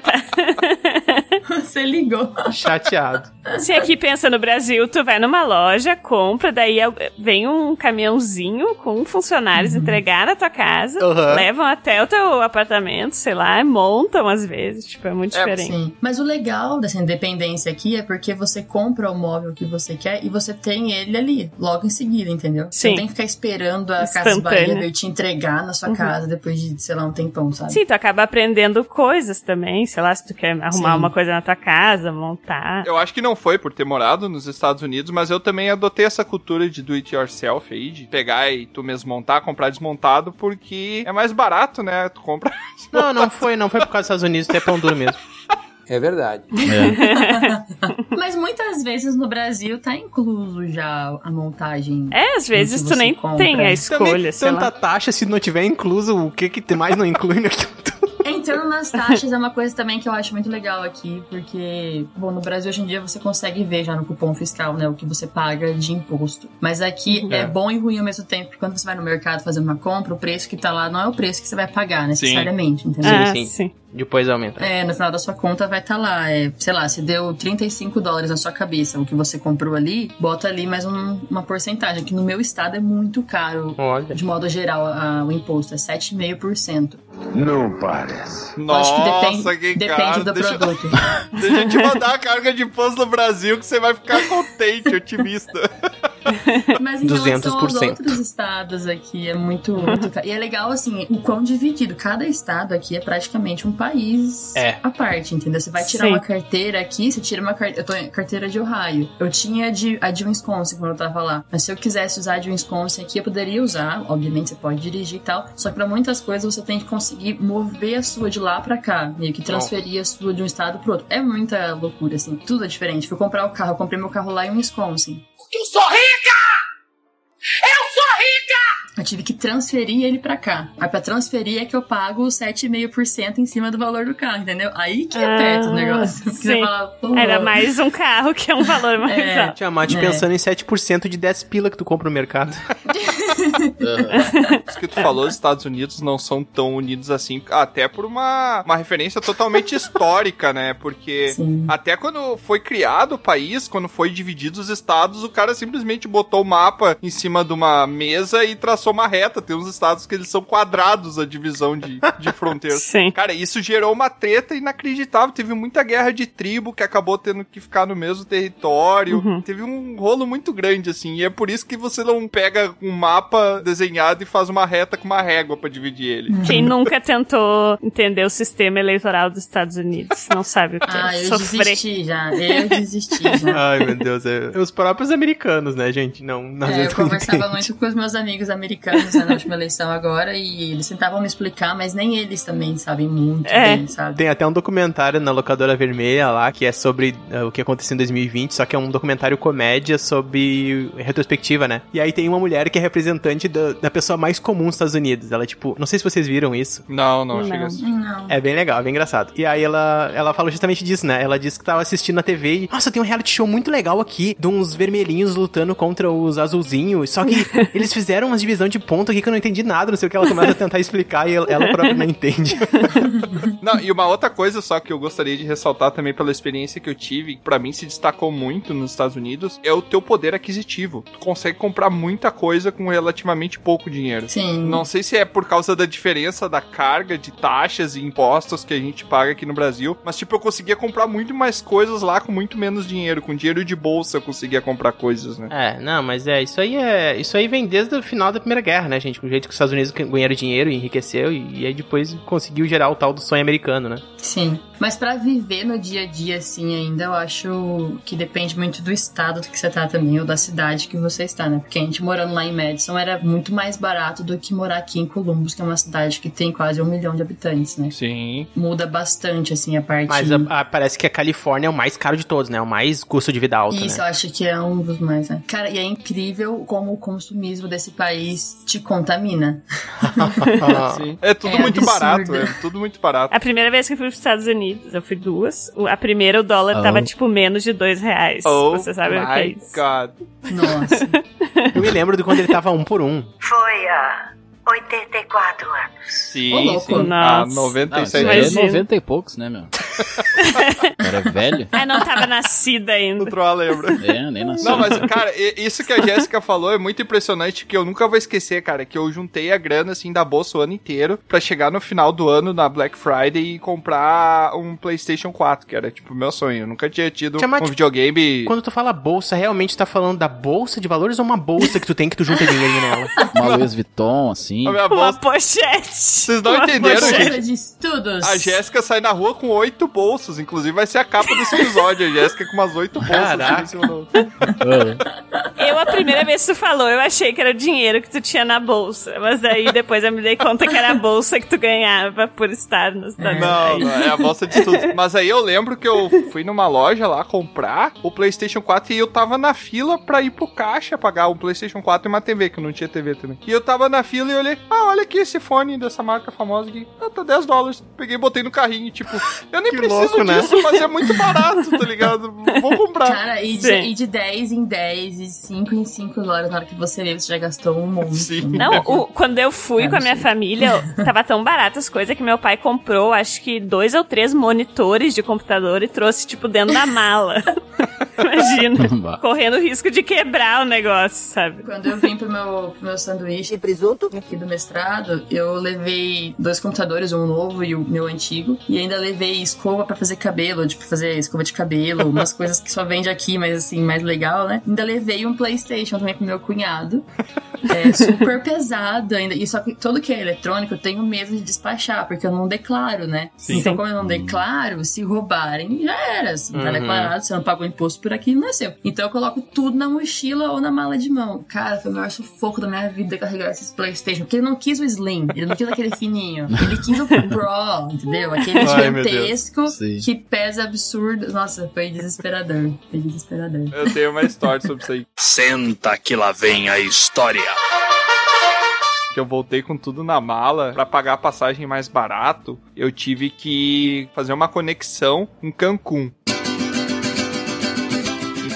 Você ligou. Chateado. Se aqui pensa no Brasil, tu vai numa loja, compra, daí al- vem um caminhãozinho com funcionários entregar na tua casa, Uhum. levam até o teu apartamento, sei lá, montam às vezes, tipo, é muito É, diferente. Sim. Mas o legal dessa independência aqui é porque você compra o móvel que você quer e você tem ele ali, logo em seguida, entendeu? Você Sim. não tem que ficar esperando a Casa. Bahia vir te entregar na sua casa depois de, sei lá, um tempão, sabe? Sim, tu acaba aprendendo coisas também, sei lá, se tu quer arrumar Sim. uma coisa na tua casa, montar. Eu acho que não foi por ter morado nos Estados Unidos, mas eu também adotei essa cultura de do it yourself aí, de pegar e tu mesmo montar, comprar desmontado, porque é mais barato, né? Tu compra. Não, não foi, não foi por causa dos Estados Unidos, é pão duro mesmo. É verdade. É. Mas muitas vezes no Brasil tá incluso já a montagem. É, às vezes tu nem compra. tem a Também escolha, sei tanta lá. taxa, se não tiver incluso, o que que tem mais não inclui naquilo tudo? Então, entrando nas taxas é uma coisa também que eu acho muito legal aqui, porque, bom, no Brasil hoje em dia você consegue ver já no cupom fiscal, né, o que você paga de imposto. Mas aqui É. é, bom e ruim ao mesmo tempo, porque quando você vai no mercado fazer uma compra, o preço que tá lá não é o preço que você vai pagar necessariamente, entendeu? Ah, sim. sim. Depois aumenta. É, no final da sua conta vai estar lá. É, sei lá, se deu 35 dólares na sua cabeça, o que você comprou ali, bota ali mais um- uma porcentagem, que no meu estado é muito caro. Olha. De modo geral, a- o imposto é 7,5%. Não parece. Acho que Nossa, depende, que depende caro. do Deixa, produto. deixa eu te mandar a carga de imposto no Brasil que você vai ficar contente, otimista. Mas em relação aos 200%. outros estados aqui, é muito, muito. E é legal, assim, o quão dividido. Cada estado aqui é praticamente um país É. à parte, entendeu? Você vai tirar Sim. uma carteira aqui, você tira uma carteira... Eu tô em carteira de Ohio. Eu tinha de, a de Wisconsin quando eu tava lá. Mas se eu quisesse usar a de Wisconsin aqui, eu poderia usar. Obviamente, você pode dirigir e tal. Só que pra muitas coisas, você tem que conseguir mover a sua de lá pra cá. Meio que transferir a sua de um estado pro outro. É muita loucura, assim. Tudo é diferente. Fui comprar o carro. Eu comprei meu carro lá em Wisconsin. Porque eu sou rica! Eu sou rica! Eu tive que transferir ele pra cá. Aí pra transferir é que eu pago 7,5% em cima do valor do carro, entendeu? Aí que aperta o Ah, negócio. Porque você sim. fala, Era mais um carro que é um valor mais É. alto. Tiamat É. pensando em 7% de 10 pila que tu compra no mercado. Isso que tu falou, os Estados Unidos não são tão unidos assim, até por uma, uma referência totalmente histórica, né? Porque Sim. até quando foi criado o país, quando foi dividido os estados, o cara simplesmente botou o mapa em cima de uma mesa e traçou uma reta. Tem uns estados que eles são quadrados a divisão de, de fronteiras. Sim. Cara, isso gerou uma treta inacreditável. Teve muita guerra de tribo que acabou tendo que ficar no mesmo território. Uhum. Teve um rolo muito grande, assim. E é por isso que você não pega um mapa desenhado e faz uma reta com uma régua pra dividir ele. Quem nunca tentou entender o sistema eleitoral dos Estados Unidos não sabe o que Ah, é eu sofrer. desisti já. Eu desisti já. Ai, meu Deus. É... Os próprios americanos, né, gente? Não, nós É, eu conversava entendemos. muito com os meus amigos americanos né, na última eleição agora e eles tentavam me explicar, mas nem eles também sabem muito É. bem, sabe? Tem até um documentário na locadora vermelha lá, que é sobre eh, o que aconteceu em 2020, só que é um documentário comédia sobre retrospectiva, né? E aí tem uma mulher que é representante da, da pessoa mais comum nos Estados Unidos. Ela, tipo, não sei se vocês viram isso. Não, não, Não. chega assim. Não. É bem legal, é bem engraçado. E aí ela, ela falou justamente disso, né? Ela disse que tava assistindo na TV e, nossa, tem um reality show muito legal aqui, de uns vermelhinhos lutando contra os azulzinhos. Só que eles fizeram uma divisão de ponto aqui que eu não entendi nada, não sei o que. Ela começa a tentar explicar e ela, ela própria não entende. Não, e uma outra coisa só que eu gostaria de ressaltar também pela experiência que eu tive, que pra mim se destacou muito nos Estados Unidos, é o teu poder aquisitivo. Tu consegue comprar muita coisa com relativamente pouco dinheiro. Sim. Não sei se é por causa da diferença da carga de taxas e impostos que a gente paga aqui no Brasil, mas tipo, eu conseguia comprar muito mais coisas lá com muito menos dinheiro. Com dinheiro de bolsa eu conseguia comprar coisas, né? É, não, mas é, isso aí é. Isso aí vem desde o final da Primeira Guerra, né, gente? Com o jeito que os Estados Unidos ganharam dinheiro e enriqueceu, e, e aí depois conseguiu gerar o tal do sonho americano, né? Sim. Mas pra viver no dia a dia, assim, ainda, eu acho que depende muito do estado que você tá também, ou da cidade que você está, né? Porque a gente morando lá em Madison era muito mais barato do que morar aqui em Columbus, que é uma cidade que tem quase um milhão de habitantes, né? Sim. Muda bastante, assim, a parte... Mas a- a- parece que a Califórnia é o mais caro de todos, né? O mais custo de vida alto, Isso, né? eu acho que é um dos mais, né? Cara, e é incrível como o consumismo desse país te contamina. Sim. É tudo É muito absurdo. barato, é tudo muito barato. A primeira vez que eu fui pros Estados Unidos, eu fui duas. A primeira, o dólar Oh. tava tipo menos de dois reais. Oh Você sabe o que é isso? God. Nossa. Eu me lembro de quando ele tava um por um. Foi há 84 anos. Sim, louco. sim. Ah, Nossa. Não, isso 97 aí é Imagina. 90 e poucos, né, meu? Era velho? Ah, não tava nascida ainda. O Troá lembra. É, nem nasceu. Não, mas, cara, isso que a Jéssica falou é muito impressionante, que eu nunca vou esquecer, cara, que eu juntei a grana, assim, da bolsa o ano inteiro pra chegar no final do ano, na Black Friday, e comprar um PlayStation 4, que era, tipo, meu sonho. Eu nunca tinha tido Tiamat, um videogame... Quando tu fala bolsa, realmente tá falando da bolsa de valores ou uma bolsa que tu tem que tu junta dinheiro nela? Uma Louis Vuitton, assim. A minha Uma bolsa... pochete. Vocês não Uma entenderam, pochete. gente? De estudos. A Jéssica sai na rua com oito bolsos, inclusive vai ser a capa desse episódio, a Jéssica com umas oito bolsas. Caraca. assim, em cima do- Ah, Eu, a primeira vez que tu falou, eu achei que era o dinheiro que tu tinha na bolsa. Mas aí depois eu me dei conta que era a bolsa que tu ganhava por estar nos Estados Não, não, é a bolsa de estudos. Mas aí eu lembro que eu fui numa loja lá comprar o PlayStation 4 e eu tava na fila pra ir pro caixa pagar um PlayStation 4 e uma TV, que eu não tinha TV também. E eu tava na fila e olhei, ah, olha aqui esse fone dessa marca famosa aqui. Ah, tá 10 dólares. Peguei e botei no carrinho, tipo, eu nem Que preciso louco, né? disso, mas é muito barato, tá ligado? Vou comprar. Cara, e de, Sim. e de 10 em 10 e 5 em 5 horas, na hora que você vê, você já gastou um monte. Sim. Não, o- quando eu fui É, com a minha sim. família, tava tão barato as coisas que meu pai comprou, acho que dois ou três monitores de computador e trouxe, tipo, dentro da mala. Imagina. Correndo o risco de quebrar o negócio, sabe? Quando eu vim pro meu, pro meu sanduíche presunto? aqui do mestrado, eu levei dois computadores, um novo e o meu antigo. E ainda levei escova pra fazer cabelo, tipo, fazer escova de cabelo, umas coisas que só vende aqui, mas assim, mais legal, né? Ainda levei um Playstation também pro meu cunhado. É super pesado ainda. E só que tudo que é eletrônico eu tenho medo de despachar, porque eu não declaro, né? Então, como eu não declaro, se roubarem, já era. Se não tá Uhum. declarado, você não pagou imposto por aqui, não é seu. Então eu coloco tudo na mochila ou na mala de mão. Cara, foi o maior sufoco da minha vida carregar esses Playstation. Porque ele não quis o Slim, ele não quis aquele fininho. Ele quis o Pro, entendeu? Aquele gigantesco que pesa absurdo. Nossa, foi desesperador. Foi desesperador. Eu tenho uma história sobre isso aí. Senta que lá vem a história. que eu voltei com tudo na mala pra pagar a passagem mais barato, eu tive que fazer uma conexão em Cancún.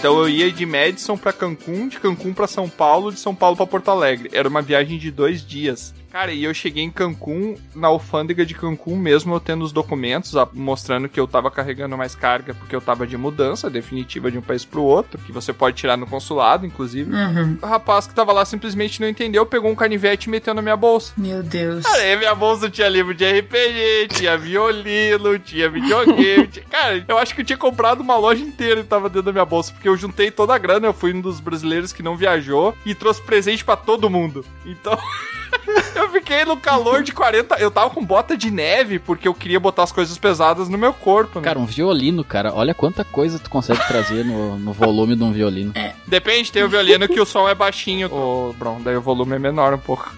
Então eu ia de Madison pra Cancún, de Cancún pra São Paulo, de São Paulo pra Porto Alegre. Era uma viagem de dois dias. Cara, e eu cheguei em Cancún, na alfândega de Cancún, mesmo eu tendo os documentos mostrando que eu tava carregando mais carga porque eu tava de mudança definitiva de um país pro outro, que você pode tirar no consulado, inclusive. Uhum. O rapaz que tava lá simplesmente não entendeu, pegou um canivete e meteu na minha bolsa. Meu Deus. Cara, minha bolsa tinha livro de RPG, tinha violino, tinha videogame. tinha- Cara, eu acho que eu tinha comprado uma loja inteira e tava dentro da minha bolsa, porque eu juntei toda a grana, eu fui um dos brasileiros que não viajou e trouxe presente pra todo mundo. Então. Eu fiquei no calor de 40. Eu tava com bota de neve porque eu queria botar as coisas pesadas no meu corpo, né? Cara, um violino, cara. Olha quanta coisa tu consegue trazer no, no volume de um violino. Depende, tem o violino que o som é baixinho. Ô, Bron, daí o volume é menor um pouco.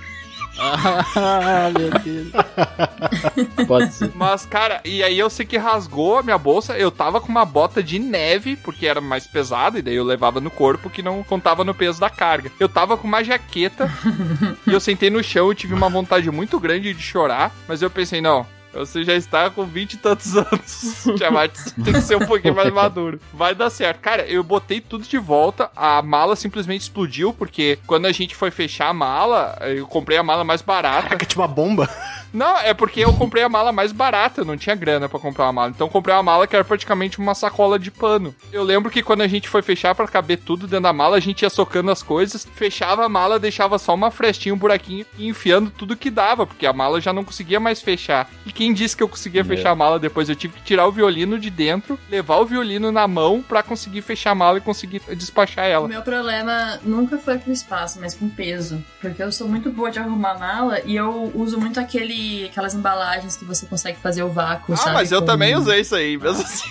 Ah, meu Deus. Pode ser. Mas, cara, e aí eu sei que rasgou a minha bolsa. Eu tava com uma bota de neve, porque era mais pesada, e daí eu levava no corpo que não contava no peso da carga. Eu tava com uma jaqueta e eu sentei no chão e tive uma vontade muito grande de chorar, mas eu pensei, não. Você já está com 20 e tantos anos. Tiamat tem que ser um pouquinho mais maduro. Vai dar certo. Cara, eu botei tudo de volta. A mala simplesmente explodiu, porque quando a gente foi fechar a mala, eu comprei a mala mais barata. Caraca, tipo uma bomba. Não, é porque eu comprei a mala mais barata, eu não tinha grana pra comprar uma mala. Então eu comprei uma mala que era praticamente uma sacola de pano. Eu lembro que quando a gente foi fechar pra caber tudo dentro da mala, a gente ia socando as coisas, fechava a mala, deixava só uma frestinha, um buraquinho e enfiando tudo que dava, porque a mala já não conseguia mais fechar. E quem disse que eu conseguia Meu. fechar a mala depois? Eu tive que tirar o violino de dentro, levar o violino na mão pra conseguir fechar a mala e conseguir despachar O ela. meu problema nunca foi com espaço, mas com peso. Porque eu sou muito boa de arrumar mala e eu uso muito aquele, aquelas embalagens que você consegue fazer o vácuo, Ah, sabe? mas eu Com- também usei isso aí, mesmo assim.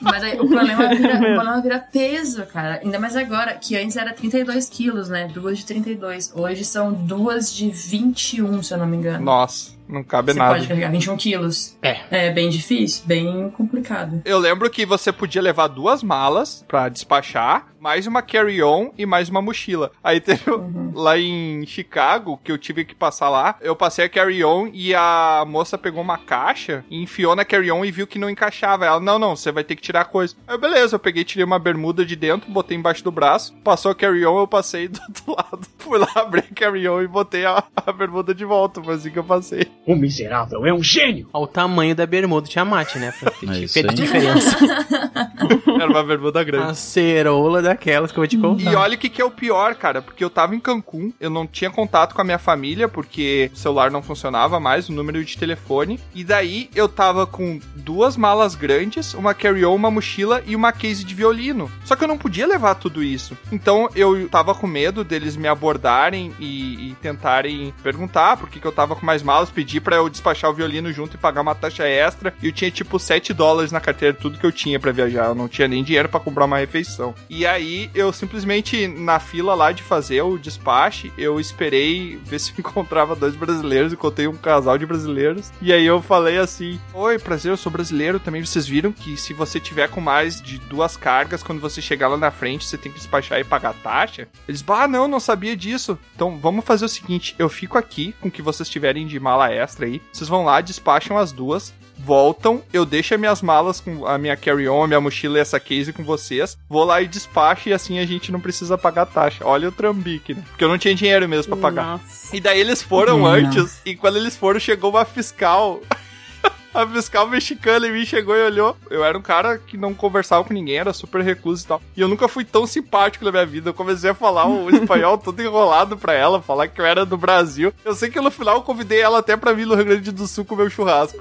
Mas aí, o, problema vira, o problema vira peso, cara. Ainda mais agora, que antes era 32 quilos, né? Duas de 32. Hoje são duas de 21, se eu não me engano. Nossa, não cabe Você nada. pode carregar 21 quilos. É. É bem difícil, bem complicado. Eu lembro que você podia levar duas malas pra despachar, mais uma carry-on e mais uma mochila. Aí teve Uhum. lá em Chicago, que eu tive que passar lá, eu passei a carry-on e a moça pegou uma caixa e enfiou na carry-on e viu que não encaixava. Ela, não, não, você vai ter que tirar a coisa. Aí beleza, eu peguei, tirei uma bermuda de dentro, botei embaixo do braço, passou a carry-on, eu passei do outro lado. Fui lá, abri a carry-on e botei a, a bermuda de volta, foi assim que eu passei. O miserável é um gênio! Ao tamanho da bermuda de Tiamat, né? É fez aí. diferença. Era uma bermuda grande. A ceroula daquelas que eu vou te contar. E olha o que, que é o pior, cara, porque eu tava em Cancún, eu não tinha contato com a minha família, porque o celular não funcionava mais, o número de telefone, e daí eu tava com duas malas grandes, uma carry-on, uma mochila e uma case de violino. Só que eu não podia levar tudo isso. Então eu tava com medo deles me abordarem e, e tentarem perguntar por que, que eu tava com mais malas, pedir pra eu despachar o violino junto e pagar uma taxa extra. E eu tinha tipo 7 dólares na carteira, tudo que eu tinha pra viajar. Eu não tinha nem dinheiro pra comprar uma refeição. E aí eu simplesmente, na fila lá de fazer o despache, eu esperei ver se encontrava dois brasileiros. Encontrei um casal de brasileiros. E aí eu falei assim: Oi, prazer, eu sou brasileiro. Também vocês viram que se você tiver com mais de duas cargas, quando você chegar lá na frente, você tem que despachar e pagar taxa? Eles, bah, não, não sabia disso. Então vamos fazer o seguinte: eu fico aqui com o que vocês tiverem de mala extra aí. Vocês vão lá, despacham as duas voltam, eu deixo as minhas malas com a minha carry-on, a minha mochila e essa case com vocês, vou lá e despacho e assim a gente não precisa pagar taxa. Olha o trambique, né? Porque eu não tinha dinheiro mesmo pra pagar. Nossa. E daí eles foram Não. antes, e quando eles foram, chegou uma fiscal. A fiscal mexicana em mim chegou e olhou. Eu era um cara que não conversava com ninguém, era super recluso e tal. E eu nunca fui tão simpático na minha vida. Eu comecei a falar o espanhol todo enrolado pra ela, falar que eu era do Brasil. Eu sei que no final eu convidei ela até pra vir no Rio Grande do Sul comer um churrasco.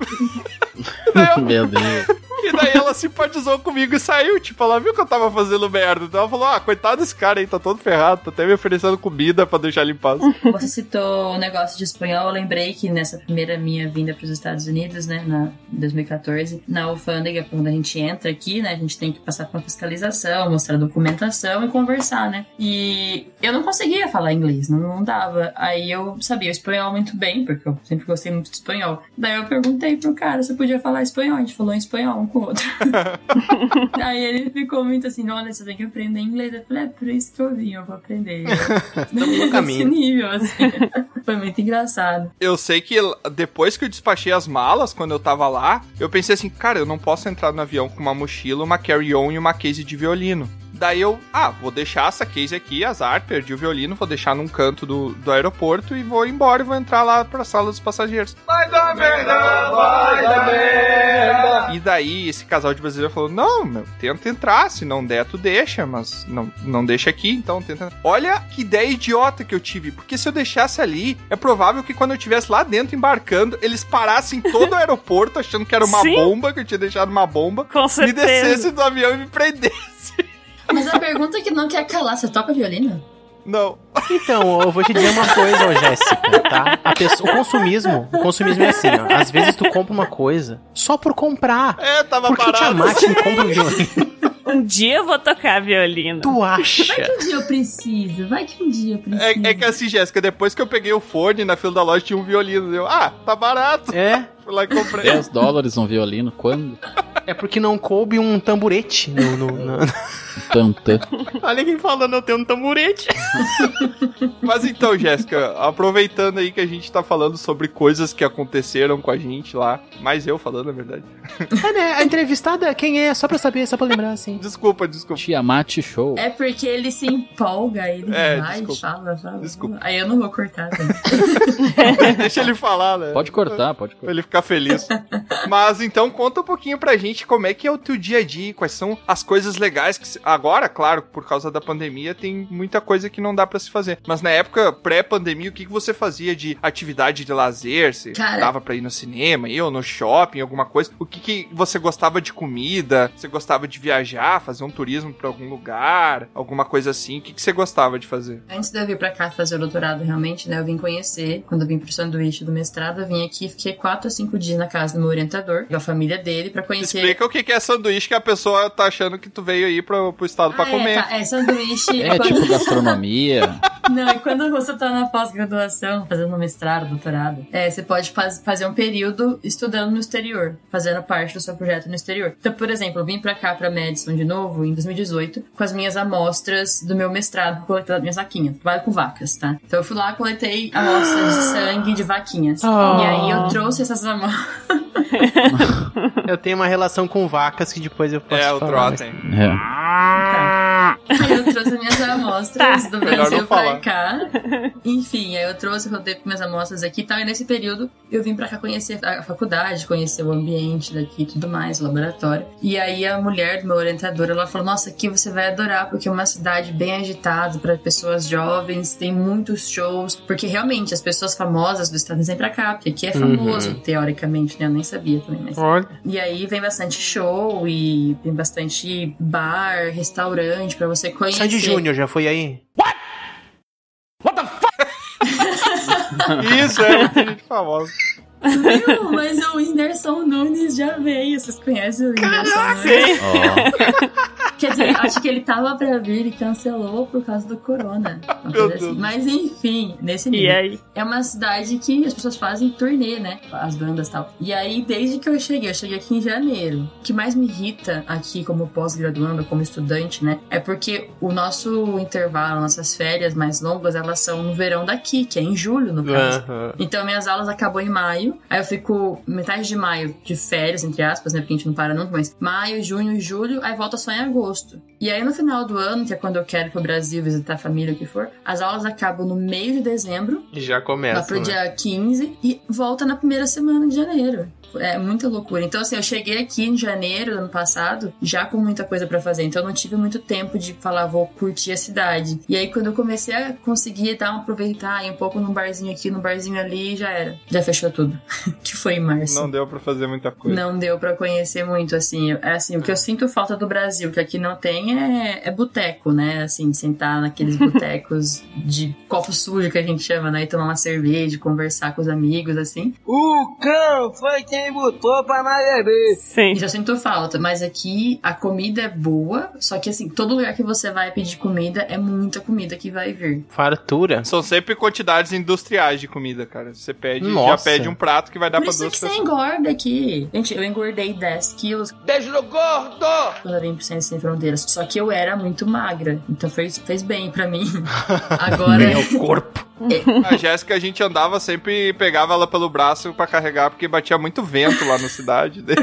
Meu Deus. E daí ela simpatizou comigo e saiu. Tipo, ela viu que eu tava fazendo merda. Então ela falou: Ah, coitado desse cara aí, tá todo ferrado. Tá até me oferecendo comida pra deixar ele em paz. Você citou o negócio de espanhol, eu lembrei que nessa primeira minha vinda para os Estados Unidos, né, na em 2014, na alfândega, quando a gente entra aqui, né, a gente tem que passar por uma fiscalização, mostrar documentação e conversar, né? E eu não conseguia falar inglês, não, não dava. Aí eu sabia espanhol muito bem, porque eu sempre gostei muito de espanhol. Daí eu perguntei pro cara se podia falar espanhol, a gente falou em espanhol com o outro. Aí ele ficou muito assim, olha, você tem que aprender inglês. Eu falei, é por isso que eu vim, eu vou aprender. Estamos no Nesse caminho. nível, assim. Foi muito engraçado. Eu sei que depois que eu despachei as malas, quando eu tava lá, eu pensei assim, cara, eu não posso entrar no avião com uma mochila, uma carry-on e uma case de violino. Daí eu, ah, vou deixar essa case aqui, azar, perdi o violino, vou deixar num canto do, do aeroporto e vou embora e vou entrar lá pra sala dos passageiros. Vai dar merda, vai dar merda. E daí esse casal de brasileiro falou: Não, meu, tenta entrar, se não der, tu deixa, mas não, não deixa aqui, então tenta. Olha que ideia idiota que eu tive, porque se eu deixasse ali, é provável que quando eu estivesse lá dentro embarcando, eles parassem todo o aeroporto achando que era uma Sim. bomba, que eu tinha deixado uma bomba, Com me certeza. descesse do avião e me prendesse. Mas a pergunta que não quer calar, você toca violino? Não. Então, eu vou te dizer uma coisa, ô Jéssica, tá? A pessoa- o consumismo, o consumismo é assim, ó. Às vezes tu compra uma coisa só por comprar. É, tava Por que o parado. Tiamat compra um violino? Um dia eu vou tocar violino. Tu Vai acha? que um dia eu preciso, vai que um dia eu preciso. É, é que assim, Jéssica, depois que eu peguei o fone na fila da loja tinha um violino. Eu, ah, tá barato. É, Fui lá e comprei. 10 dólares um violino, quando? é porque não coube um tamburete no... no- no- Tantã. Olha quem falando, eu tenho um tamburete. Mas então, Jéssica, aproveitando aí que a gente tá falando sobre coisas que aconteceram com a gente lá, mais eu falando, na verdade. É, né? A entrevistada, quem é? Só pra saber, só pra lembrar, assim. Desculpa, desculpa. Tiamat Show. É porque ele se empolga, ele É, vai, desculpa. fala, fala. Desculpa. Aí eu não vou cortar. Tá? Deixa ele falar, né? Pode cortar, pode Pra cortar. ele ficar feliz. Mas então conta um pouquinho pra gente como é que é o teu dia a dia, quais são as coisas legais que se- agora, claro, por causa da pandemia tem muita coisa que não dá pra se fazer. Mas na época pré-pandemia, o que que você fazia de atividade de lazer? Você Cara. dava pra ir no cinema, ir ou no shopping, alguma coisa? O que que você gostava de comida? Você gostava de viajar, fazer um turismo pra algum lugar, alguma coisa assim? O que que você gostava de fazer? Antes de eu vir pra cá fazer o doutorado, realmente, né, eu vim conhecer. Quando eu vim pro sanduíche do mestrado, eu vim aqui, fiquei quatro a cinco dias na casa do meu orientador, da família dele, pra conhecer. Explica o que que é sanduíche que a pessoa tá achando que tu veio aí pro, pro estado pra Ah, comer. É, tá, é sanduíche. É tipo gastronomia. Não, e quando você tá na pós-graduação, fazendo mestrado, doutorado, é, você pode faz- fazer um período estudando no exterior, fazendo parte do seu projeto no exterior. Então, por exemplo, eu vim pra cá, pra Madison, de novo, em 2018, com as minhas amostras do meu mestrado, coletando minhas vaquinhas. Trabalho com vacas, tá? Então, eu fui lá, coletei amostras de sangue de vaquinhas. Oh. E aí, eu trouxe essas amostras. Eu tenho uma relação com vacas que depois eu posso É, o falar. Trotem. Aí eu trouxe as minhas amostras Tá. do Brasil pra cá. Enfim, aí eu trouxe, rodei minhas amostras aqui e tal. E nesse período eu vim pra cá conhecer a faculdade, conhecer o ambiente daqui e tudo mais, o laboratório. E aí a mulher do meu orientador, ela falou: Nossa, aqui você vai adorar, porque é uma cidade bem agitada para pessoas jovens, tem muitos shows. Porque realmente as pessoas famosas do estado vêm pra cá, porque aqui é famoso, Uhum. teoricamente, né? Eu nem sabia também, mas. Olha. E aí vem bastante show e tem bastante bar, restaurante, para você conhecer. Sandy Júnior já foi aí? What? What the fuck? Isso, é, é famoso. Viu? Mas o Whindersson Nunes já veio. Vocês conhecem o Whindersson Caraca! Nunes? Ó, Quer dizer, acho que ele tava pra vir e cancelou por causa do corona. Assim. Mas enfim, nesse E nível. aí? É uma cidade que as pessoas fazem turnê, né? As bandas e tal. E aí, desde que eu cheguei, eu cheguei aqui em janeiro. O que mais me irrita aqui como pós-graduando, como estudante, né? É porque o nosso intervalo, nossas férias mais longas, elas são no verão daqui, que é em julho, no caso. Então, minhas aulas acabam em maio. Aí eu fico metade de maio de férias, entre aspas, né? Porque a gente não para nunca, mas maio, junho e julho, aí volta só em agosto. E aí no final do ano, que é quando eu quero ir pro Brasil visitar a família, o que for, as aulas acabam no meio de dezembro, Já lá começa. pro né? dia 15, e volta na primeira semana de janeiro. É muita loucura. Então, assim, eu cheguei aqui em janeiro do ano passado, já com muita coisa pra fazer. Então, eu não tive muito tempo de falar, vou curtir a cidade. E aí, quando eu comecei a conseguir dar um aproveitar, ir um pouco num barzinho aqui, num barzinho ali, já era. Já fechou tudo. que foi em março. Não deu pra fazer muita coisa. Não deu pra conhecer muito, assim. É assim, o que eu sinto falta do Brasil, que aqui não tem, é, é boteco, né? Assim, sentar naqueles botecos de copo sujo que a gente chama, né? E tomar uma cerveja, conversar com os amigos, assim. O cão foi quem botou pra nós beber. Sim. Eu sinto falta, mas aqui a comida é boa, só que assim, todo lugar que você vai pedir comida é muita comida que vai vir. Fartura. São sempre quantidades industriais de comida, cara. Você pede, já Nossa. pede um prato que vai dar Por pra isso duas que você pessoas. engorda aqui. Gente, eu engordei 10 quilos Beijo no gordo! quando eu vim pro Ciência Sem Fronteiras. Só que eu era muito magra. Então fez, fez bem pra mim. Agora. Ao corpo. A Jéssica, a gente andava sempre e pegava ela pelo braço pra carregar, porque batia muito vento lá na cidade.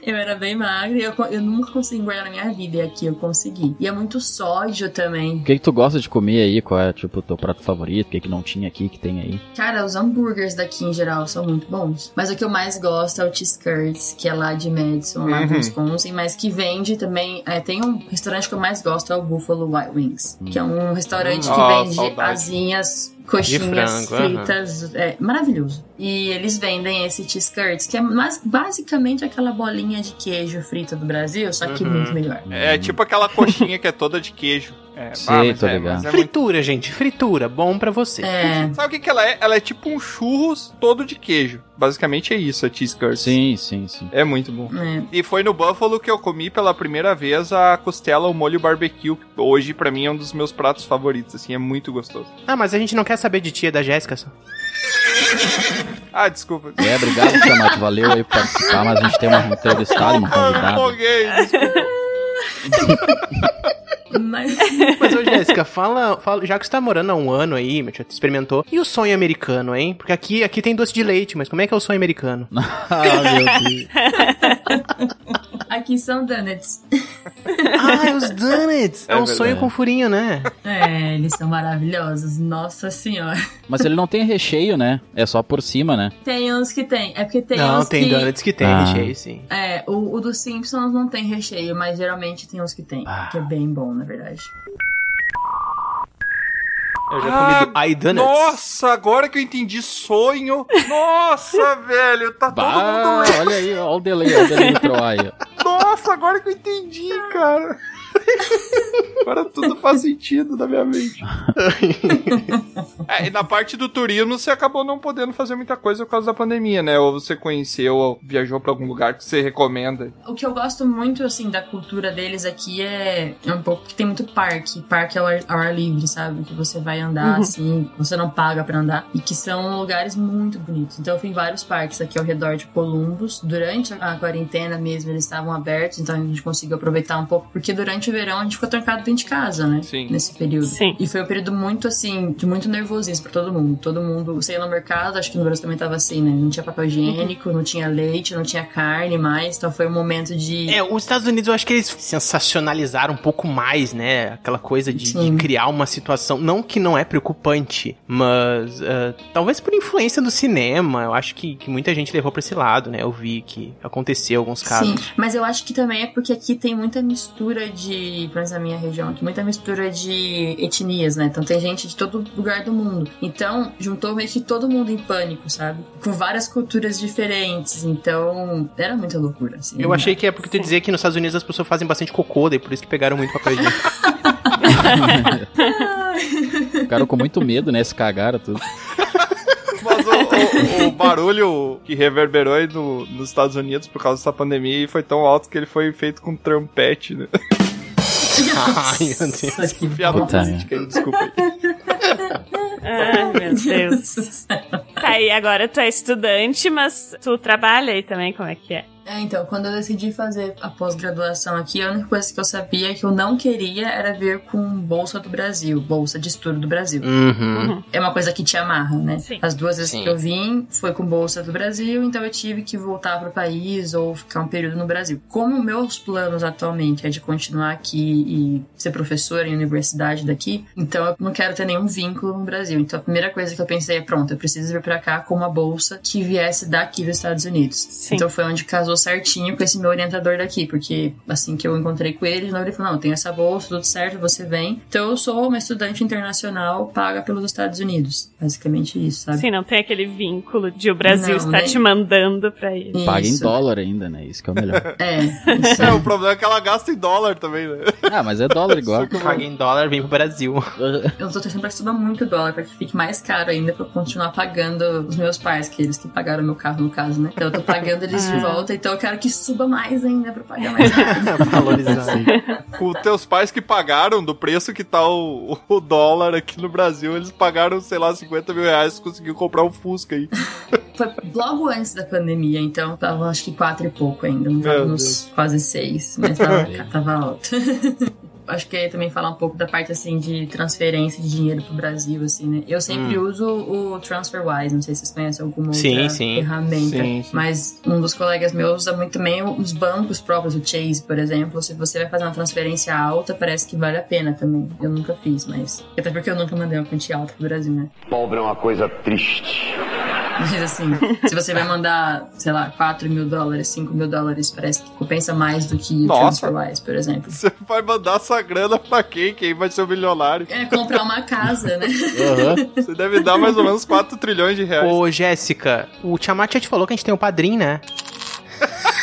Eu era bem magra e eu, eu nunca consegui engordar na minha vida. E aqui eu consegui. E é muito sódio também. o que, que tu gosta de comer aí? Qual é, tipo, o teu prato favorito? O que, que não tinha aqui, que tem aí? Cara, os hambúrgueres daqui em geral são muito bons. Mas o que eu mais gosto é o Cheese Curds, que é lá de Madison, lá em Uhum. Wisconsin. Mas que vende também. é, tem um restaurante que eu mais gosto, é o Buffalo White Wings. Que é um restaurante Hum. que Ah, vende saudade. Asinhas, coxinhas frango, fritas. É maravilhoso. E eles vendem esse Cheese Curds, que é mais, basicamente aquela bolinha de queijo frita do Brasil, só que Uhum. muito melhor. É tipo aquela coxinha que é toda de queijo. É, Sei, mas tô é, ligado. mas é muito... Fritura, gente. Fritura. Bom pra você. É. Sabe o que, que ela é? Ela é tipo um churros todo de queijo. Basicamente é isso, a cheese curds. Sim, sim, sim. É muito bom. É. E foi no Buffalo que eu comi pela primeira vez a costela ao molho barbecue. Hoje, pra mim, é um dos meus pratos favoritos, assim, é muito gostoso. Ah, mas a gente não quer saber de tia da Jéssica só. Ah, desculpa. É, obrigado, Tiamat. Valeu aí por participar, mas a gente tem uma entrevistada, uma Ah, eu convidada. empolguei, desculpa. Mas. Mas, ô Jéssica, fala, fala, já que você tá morando há um ano aí, já experimentou, e o sonho americano, hein? Porque aqui, aqui tem doce de leite, mas como é que é o sonho americano? ah, meu Deus. Aqui são donuts. ah, os donuts! É, É um verdade. sonho com furinho, né? É, eles são maravilhosos. Nossa senhora. Mas ele não tem recheio, né? É só por cima, né? Tem uns que tem. É porque tem não, uns tem que... donuts que tem Ah. recheio, sim. É, o, o dos Simpsons não tem recheio, mas geralmente tem uns que tem. Ah. Que é bem bom, na verdade. Eu já Ah, comi do... Ai, donuts. Nossa, agora que eu entendi sonho. Nossa, velho, tá todo mundo Bah, lendo. olha aí, olha o delay, olha o delay do Troy. Nossa, agora que eu entendi, cara. Agora tudo faz sentido na minha mente. É, e na parte do turismo você acabou não podendo fazer muita coisa por causa da pandemia, né? Ou você conheceu, ou viajou pra algum lugar que você recomenda. O que eu gosto muito, assim, da cultura deles aqui é, é um pouco que tem muito parque. Parque ao ar, ao ar livre, sabe? Que você vai andar, Uhum. assim, você não paga pra andar. E que são lugares muito bonitos. Então eu fui em vários parques aqui ao redor de Columbus. Durante a quarentena mesmo, eles estavam abertos, então a gente conseguiu aproveitar um pouco. Porque durante o verão a gente ficou trancado dentro de casa, né? Sim. Nesse período. Sim. E foi um período muito, assim, de muito nervosismo pra todo mundo. Todo mundo, você ia no mercado, acho que no Brasil também tava assim, né? Não tinha papel higiênico, não tinha leite, não tinha carne mais. Então foi um momento de. É, os Estados Unidos eu acho que eles sensacionalizaram um pouco mais, né? Aquela coisa de, de criar uma situação. Não que não é preocupante, mas ah, talvez por influência do cinema. Eu acho que, que muita gente levou pra esse lado, né? Eu vi que aconteceu alguns casos. Sim, mas eu acho que também é porque aqui tem muita mistura de, pelo menos na minha região aqui, muita mistura de etnias, né? Então tem gente de todo lugar do mundo. Então, juntou meio que todo mundo em pânico, sabe? Com várias culturas diferentes. Então, era muita loucura, assim. Eu achei que é porque tu dizer que nos Estados Unidos as pessoas fazem bastante cocô, daí por isso que pegaram muito papel higiênico. Ficaram com muito medo, né? Se cagaram tudo. Mas o, o- o barulho que reverberou aí no- nos Estados Unidos por causa dessa pandemia foi tão alto que ele foi feito com trompete, né? Ai, meu Deus. Piada Puta política aí, desculpa aí. Ai, meu Deus. Tá aí, agora tu é estudante, mas tu trabalha aí também, como é que é? É, então, quando eu decidi fazer a pós-graduação aqui, a única coisa que eu sabia que eu não queria era vir com Bolsa do Brasil, Bolsa de Estudo do Brasil. Uhum. É uma coisa que te amarra, né? Sim. As duas vezes Sim. que eu vim foi com Bolsa do Brasil, então eu tive que voltar pro país ou ficar um período no Brasil. Como meus planos atualmente é de continuar aqui e ser professora em universidade daqui, então eu não quero ter nenhum vínculo no Brasil. Então a primeira coisa que eu pensei é, pronto, eu preciso vir pra cá com uma bolsa que viesse daqui dos Estados Unidos. Sim. Então foi onde casou certinho com esse meu orientador daqui, porque assim que eu encontrei com ele, ele falou: não, tem essa bolsa, tudo certo, você vem. Então eu sou uma estudante internacional paga pelos Estados Unidos. Basicamente isso, sabe? Sim, não tem aquele vínculo de o Brasil Não, estar nem- te mandando pra ir. Paga em Isso. dólar ainda, né? Isso que é o melhor. É, isso É, o problema é que ela gasta em dólar também, né? ah, mas é dólar igual. Paga em dólar, vem pro Brasil. Eu tô torcendo pra que suba muito dólar, pra que fique mais caro ainda pra eu continuar pagando os meus pais, que eles que pagaram meu carro, no caso, né? Então eu tô pagando eles de Ah. volta, então eu quero que suba mais ainda pra pagar mais rápido. Valorizado. Com teus pais que pagaram do preço que tá o, o dólar aqui no Brasil, eles pagaram, sei lá, 50 mil reais e conseguiu comprar um Fusca aí. Foi logo antes da pandemia, então tava acho que quatro e pouco ainda, nos quase seis, mas tava, tava alto. Acho que ia também falar um pouco da parte assim de transferência de dinheiro pro Brasil, assim, né? Eu sempre uso o TransferWise, não sei se vocês conhecem alguma Sim, outra sim. ferramenta. Sim, sim. Mas um dos colegas meus usa muito também os bancos próprios, o Chase, por exemplo. Se você vai fazer uma transferência alta, parece que vale a pena também. Eu nunca fiz, mas. Até porque eu nunca mandei uma quantia alta pro Brasil, né? Pobre é uma coisa triste. Mas assim, se você vai mandar, sei lá, 4 mil dólares, 5 mil dólares, parece que compensa mais do que o Nossa. TransferWise, por exemplo. Você vai mandar essa grana pra quem? Quem vai ser o milionário? É comprar uma casa, né? Aham. Você deve dar mais ou menos 4 trilhões de reais. Ô, Jéssica, o Tiamat já te falou que a gente tem um padrinho, né?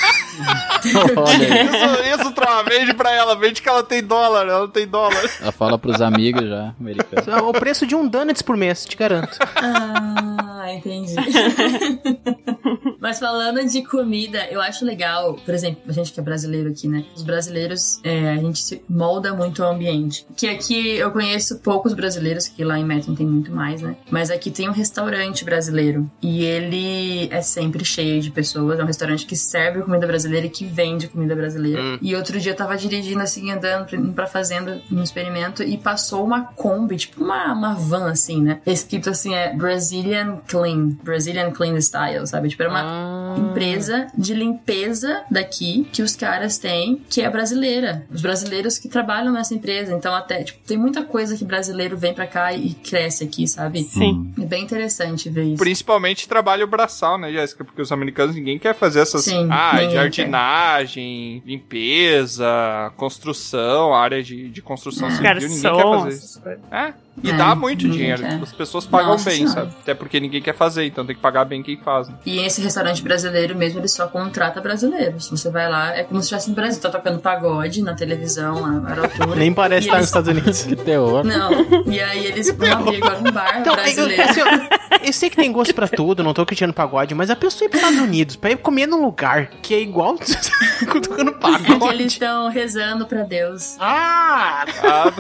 Olha. Isso, isso, Troa, vende pra ela, vende que ela tem dólar, ela tem dólar. Ela fala pros amigos já, americanos. É o preço de um donuts por mês, te garanto. Ah, entendi. Mas falando de comida, eu acho legal, por exemplo, a gente que é brasileiro aqui, né? Os brasileiros, é, a gente se molda muito ao ambiente. Que aqui eu conheço poucos brasileiros, que lá em Meton tem muito mais, né? Mas aqui tem um restaurante brasileiro. E ele é sempre cheio de pessoas. É um restaurante que serve comida brasileira e que vende comida brasileira. Hum. E outro dia eu tava dirigindo assim, andando pra- pra fazenda, num experimento, e passou uma Kombi, tipo uma, uma van assim, né? Escrito assim, é Brazilian Clean. Brazilian Clean Style, sabe? Tipo, era uma Ah. empresa de limpeza daqui que os caras têm, que é brasileira. Os brasileiros que trabalham nessa empresa. Então, até, tipo, tem muita coisa que brasileiro vem pra cá e cresce aqui, sabe? Sim. É bem interessante ver isso. Principalmente trabalho braçal, né, Jéssica? Porque os americanos ninguém quer fazer essas. Sim, ah, jardinagem, limpeza, construção, área de, de construção civil. Garçom, Ninguém quer fazer isso. É. E É, dá muito dinheiro. quer. tipo, As pessoas pagam Nossa bem, Senhora. sabe? Até porque ninguém quer fazer, então tem que pagar bem quem faz. né? E esse restaurante brasileiro mesmo, ele só contrata brasileiros. Você vai lá, é como se estivesse no Brasil, tá tocando pagode na televisão, lá na altura. Nem parece estar eles- nos Estados Unidos. Que terror. Não, e aí eles vão abrir agora um bar Então, eu, brasileiro. assim, ó, eu sei que tem gosto pra tudo, não tô criticando pagode, mas a pessoa ir pros Estados Unidos pra ir comer num lugar que é igual tocando É que pagode. eles estão rezando pra Deus. Ah! Ah,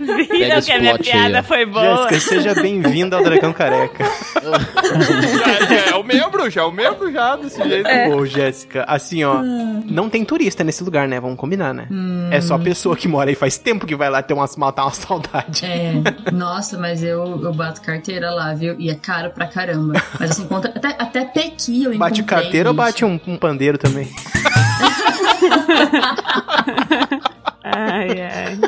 Viram Pega esse que a minha aí, piada ó. foi boa? Jéssica, seja bem-vinda ao Dragão Careca. já, já é o membro, já é o membro já, desse jeito. Ô, Jéssica, assim, ó, não tem turista nesse lugar, né? Vamos combinar, né? É só pessoa que mora aí faz tempo que vai lá ter umas, matar uma saudade. É, nossa, mas eu, eu bato carteira lá, viu? E é caro pra caramba. Mas assim, conta, até, até Pequi eu Bate encontrei, carteira ou bicho. bate um, um pandeiro também? Ai, ai.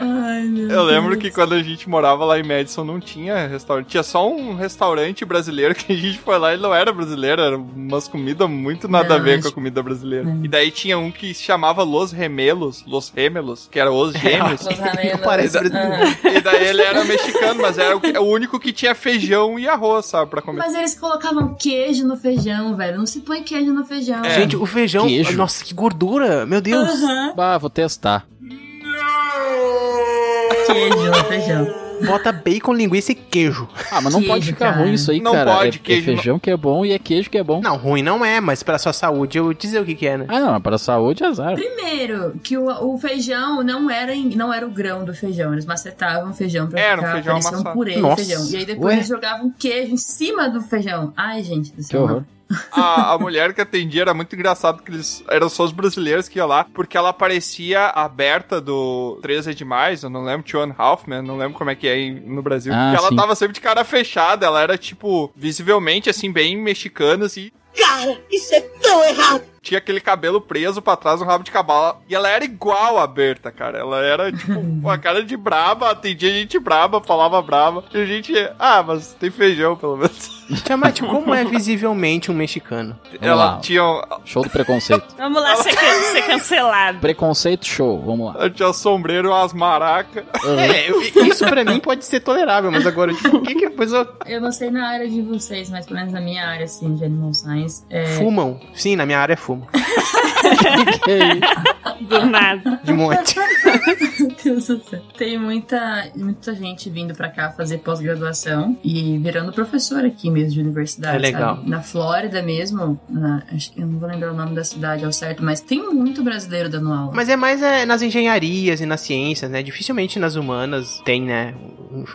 Ai, meu Eu lembro Deus. que quando a gente morava lá em Madison não tinha restaurante. Tinha só um restaurante brasileiro que a gente foi lá e não era brasileiro. Era umas comidas muito nada a Não, ver acho- com a comida brasileira. É. E daí tinha um que se chamava Los Remelos, Los Remelos, que era os gêmeos. Os ramelos. Parece brasileiro. Aham. e daí ele era mexicano, mas era o, o único que tinha feijão e arroz, sabe, pra comer. Mas eles colocavam queijo no feijão, velho. Não se põe queijo no feijão. É. Gente, o feijão. Queijo. Nossa, que gordura! Meu Deus! Aham. Bah, vou testar. Queijo no feijão. bota bacon, linguiça e queijo. Ah, mas não Queijo, pode ficar cara. ruim isso aí, Não cara. pode, é, queijo é feijão que é bom e é queijo que é bom. Não, ruim não é, mas pra sua saúde eu vou dizer o que que é, né? Ah, não, para a saúde é azar. Primeiro, que o, o feijão não era, em- não era o grão do feijão. Eles macetavam o feijão pra Era um ficar feijão parecia um amassado. purê Nossa. de feijão. E aí depois Ué? eles jogavam queijo em cima do feijão. Ai, gente do Que céu. horror. A, a mulher que atendia era muito engraçado, que eles eram só os brasileiros que iam lá, porque ela parecia a Berta do 13 é demais, eu não lembro, Tion Halfman, não lembro como é que é no Brasil. Ah, que ela sim. tava sempre de cara fechada, ela era, tipo, visivelmente, assim, bem mexicana, assim. Cara, isso é tão errado. Tinha aquele cabelo preso pra trás, um rabo de cavalo. E ela era igual a Berta, cara. Ela era, tipo, uma cara de braba, atendia gente braba, falava braba. E a gente, ah, mas tem feijão, pelo menos. Tiamat, como é visivelmente um mexicano? ela lá. tinha, Show do preconceito. Vamos lá ser, can- ser cancelado. preconceito show, vamos lá. ela tinha sombreiro umas maracas. É, eu- isso pra mim pode ser tolerável, mas agora, tipo, o que que a pessoa... Eu não sei na área de vocês, mas pelo menos na minha área, assim, de Animal Science, é... Fumam. Sim, na minha área fumo. que isso? Do nada. De monte. Meu Deus do céu. Tem muita, muita gente vindo pra cá fazer pós-graduação e virando professor aqui mesmo de universidade. É legal. sabe? Na Flórida mesmo, na- acho que eu não vou lembrar o nome da cidade ao certo, mas tem muito brasileiro dando aula. Mas é mais é, nas engenharias e nas ciências, né? Dificilmente nas humanas tem, né?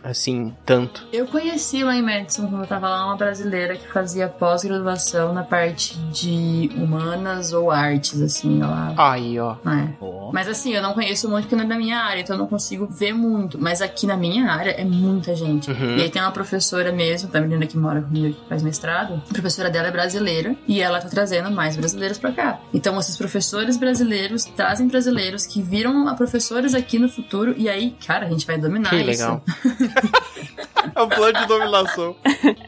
Assim, tanto. Eu conheci lá em Madison, quando eu tava lá, uma brasileira que fazia pós-graduação na parte de humanas ou artes, assim, ela. Aí, ó. É. Mas assim, eu não conheço muito porque não é da minha área, então eu não consigo ver muito. Mas aqui na minha área é muita gente. Uhum. E aí tem uma professora mesmo, da menina que mora comigo, que faz mestrado. A professora dela é brasileira e ela tá trazendo mais brasileiros pra cá. Então esses professores brasileiros trazem brasileiros que viram a professores aqui no futuro e aí, cara, a gente vai dominar Que isso. legal. É um plano de dominação.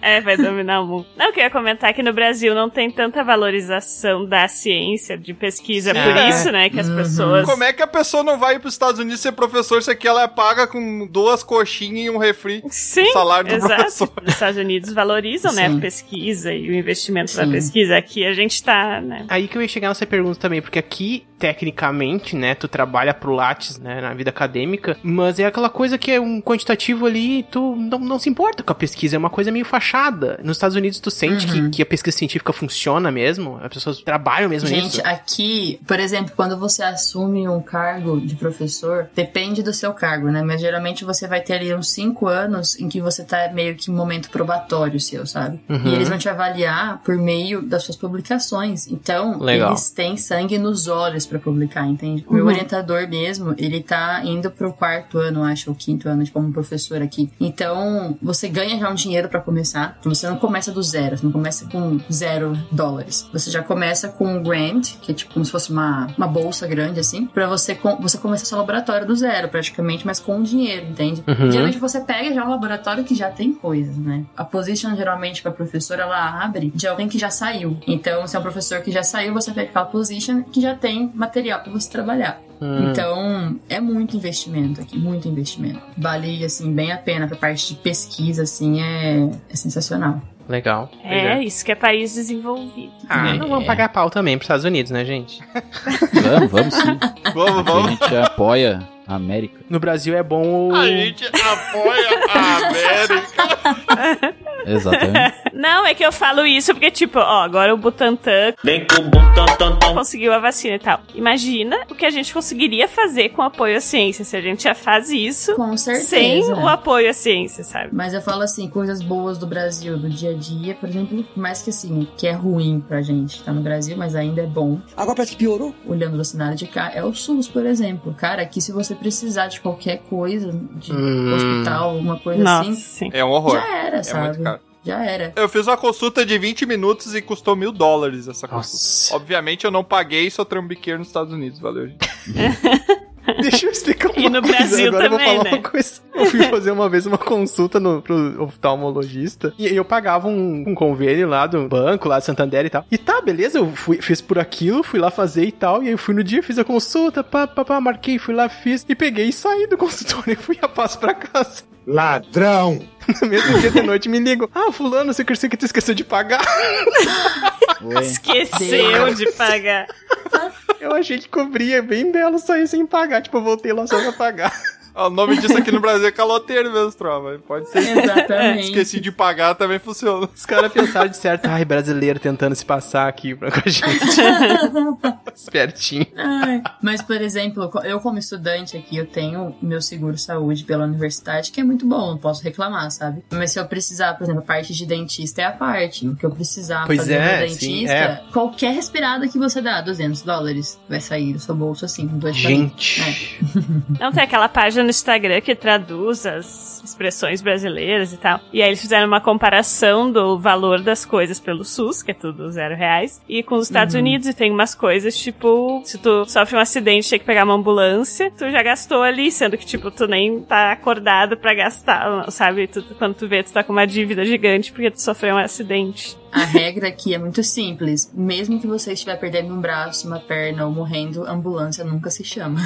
É, vai dominar o mundo. Não, eu queria comentar que no Brasil não tem tanta valorização da ciência, de pesquisa. Sim. Por É. isso, né, que as Uhum. pessoas... Como é que a pessoa não vai pros Estados Unidos ser professor se aqui ela é paga com duas coxinhas e um refri? Sim, o salário do exato. professor. Os Estados Unidos valorizam, né, a pesquisa e o investimento na Sim. pesquisa. Aqui a gente tá, né... Aí que eu ia chegar nessa pergunta também, porque aqui, tecnicamente, né, tu trabalha pro Lattes, né, na vida acadêmica, mas é aquela coisa que é um quantitativo ali, tu não, não se importa com a pesquisa, é uma coisa meio fachada. Nos Estados Unidos, tu sente Uhum. que, que a pesquisa científica funciona mesmo? As pessoas trabalham mesmo Gente, nisso? aqui, por exemplo, quando você assume um cargo de professor, depende do seu cargo, né? Mas geralmente você vai ter ali uns cinco anos em que você tá meio que em momento probatório seu, sabe? Uhum. E eles vão te avaliar por meio das suas publicações. Então, Legal. eles têm sangue nos olhos pra publicar, entende? O meu Uhum. orientador mesmo, ele tá indo pro quarto ano, acho, ou quinto ano, de como professor aqui. Então, você ganha já um dinheiro pra começar. Você não começa do zero, você não começa com zero dólares. Você já começa com um grant, que é tipo como se fosse uma, uma bolsa grande, assim, pra você, com, você começar seu laboratório do zero, praticamente, mas com dinheiro, entende? Uhum. Geralmente você pega já um laboratório que já tem coisas, né? A position, geralmente, pra professora, ela abre de alguém que já saiu. Então, se é um professor que já saiu, você pega aquela position que já tem material pra você trabalhar. Hum. Então, é muito investimento aqui, muito investimento. Vale, assim, bem a pena pra parte de pesquisa, assim, é, é sensacional. Legal. É, isso que é país desenvolvido. Ah, É. não vamos pagar pau também pros Estados Unidos, né, gente? Vamos, vamos sim. Vamos, A vamos. gente apoia a América. No Brasil é bom o... A gente apoia a América. Exatamente. Não, é que eu falo isso porque, tipo, ó, agora o Butantan o conseguiu a vacina e tal. Imagina o que a gente conseguiria fazer com o apoio à ciência, se a gente já faz isso Com certeza. sem o apoio à ciência, sabe? Mas eu falo assim, coisas boas do Brasil, do dia a dia, por exemplo, mais que assim, que é ruim pra gente tá no Brasil, mas ainda é bom. Agora parece que piorou. Olhando do cenário de cá, é o SUS, por exemplo. Cara, aqui se você precisar de qualquer coisa, de Hum. hospital, alguma coisa Nossa, assim, sim. É um horror. já era, É sabe? Já era. Eu fiz uma consulta de 20 minutos e custou mil dólares essa consulta. Nossa. Obviamente eu não paguei, sou trambiqueiro nos Estados Unidos, valeu, gente. Deixa eu explicar uma E no coisa. Brasil Agora eu vou também, falar né? uma coisa. Eu fui fazer uma vez uma consulta no, pro oftalmologista e eu pagava um, um convênio lá do banco, lá de Santander e tal. E tá, beleza, eu fui, fiz por aquilo, fui lá fazer e tal. E aí eu fui no dia, fiz a consulta, pá, pá, pá, marquei, fui lá, fiz. E peguei e saí do consultório e fui a passo pra casa. Ladrão! No mesmo dia de noite me ligam. Ah, fulano, você que que tu esqueceu de pagar. Esqueceu de pagar. Eu achei que cobria bem dela sair sem pagar. Tipo, eu voltei lá só pra pagar. O nome disso aqui no Brasil é caloteiro mesmo, trova. Pode ser. Exatamente. Esqueci de pagar, também funciona. Os caras pensaram de certo, ai, brasileiro tentando se passar aqui pra com a gente. Espertinho. Ai, Mas, por exemplo, eu como estudante aqui, eu tenho meu seguro saúde pela universidade, que é muito bom, não posso reclamar, sabe? Mas se eu precisar, por exemplo, a parte de dentista é a parte. O que eu precisar Pois fazer é, no sim, dentista, é. qualquer respirada que você dá, 200 dólares, vai sair do seu bolso assim, com dois Gente. palitos. Não tem aquela página no Instagram que traduz as expressões brasileiras e tal. E aí eles fizeram uma comparação do valor das coisas pelo SUS, que é tudo zero reais, e com os Estados Uhum. Unidos. E tem umas coisas, tipo, se tu sofre um acidente e tem que pegar uma ambulância, tu já gastou ali, sendo que, tipo, tu nem tá acordado pra gastar, sabe? Tu, quando tu vê, tu tá com uma dívida gigante porque tu sofreu um acidente. A regra aqui é muito simples. Mesmo que você estiver perdendo um braço, uma perna ou morrendo, ambulância nunca se chama.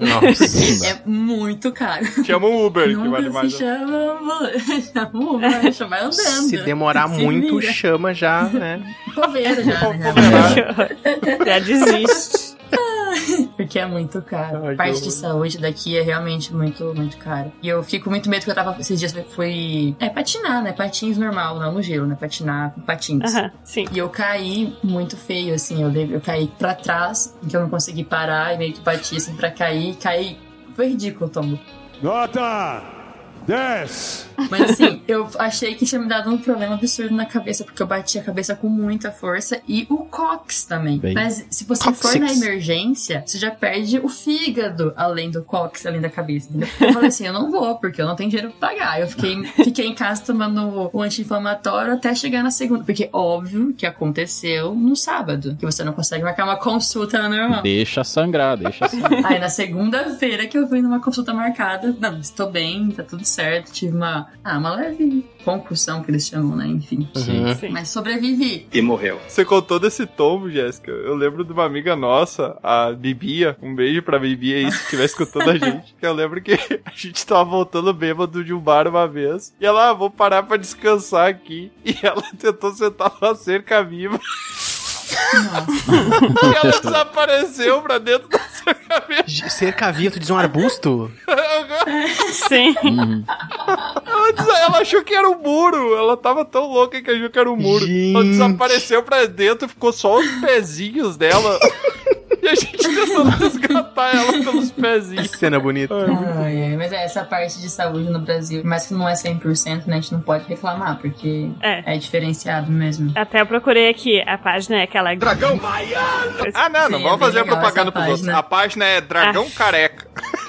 Nossa. É muito caro. Chama um Uber, que Nunca vale se mais. Chama ambulância. Chama um Uber, vai andando. Se demorar Se muito, vira. chama já, né? Coveiro já, né? já desiste. Porque é muito caro. Ai, Parte de saúde daqui é realmente muito, muito caro. E eu fico muito medo que eu tava. Esses dias fui. É, patinar, né? Patins normal, não no gelo, né? Patinar com patins. Aham, sim. E eu caí muito feio, assim. Eu, eu caí pra trás, que eu não consegui parar e meio que bati assim pra cair. Caí. Foi ridículo, Tombo. Nota 10. Mas assim, eu achei que tinha me dado um problema absurdo na cabeça, porque eu bati a cabeça com muita força e o cox também. Bem. Mas se você for na emergência, você já perde o fígado além do cox, além da cabeça, entendeu? Eu falei assim, eu não vou, porque eu não tenho dinheiro pra pagar. Eu fiquei, fiquei em casa tomando o anti-inflamatório até chegar na segunda, porque óbvio que aconteceu no sábado, que você não consegue marcar uma consulta normal. Deixa sangrar, deixa sangrar. Aí na segunda-feira que eu fui numa consulta marcada, não, estou bem, tá tudo certo. Tive uma, ah, uma leve concussão que eles chamam, né? Enfim. Uhum. Sim. Mas sobrevivi. E morreu. Você contou desse tombo, Jéssica. Eu lembro de uma amiga nossa, a Bibia. Um beijo pra Bibia aí, se estiver escutando a gente. Eu lembro que a gente tava voltando bêbado de um bar uma vez. E ela, ah, vou parar pra descansar aqui. E ela tentou sentar numa cerca viva. E ela desapareceu pra dentro da cerca viva. Cerca via, tu diz um arbusto? Sim. Ela, des- ela achou que era um muro. Ela tava tão louca que achou que era um muro. Ela Gente. desapareceu pra dentro, ficou só os pezinhos dela. E a gente tentando resgatar ela pelos Que pezinhos. cena bonita. Ai, ai, mas é, essa parte de saúde no Brasil, mas que não é 100%, né? A gente não pode reclamar, porque É. é diferenciado mesmo. Até eu procurei aqui, a página é aquela. Dragão Ah, não, não Sim, vamos é fazer propaganda pros outros. A página é Dragão Careca.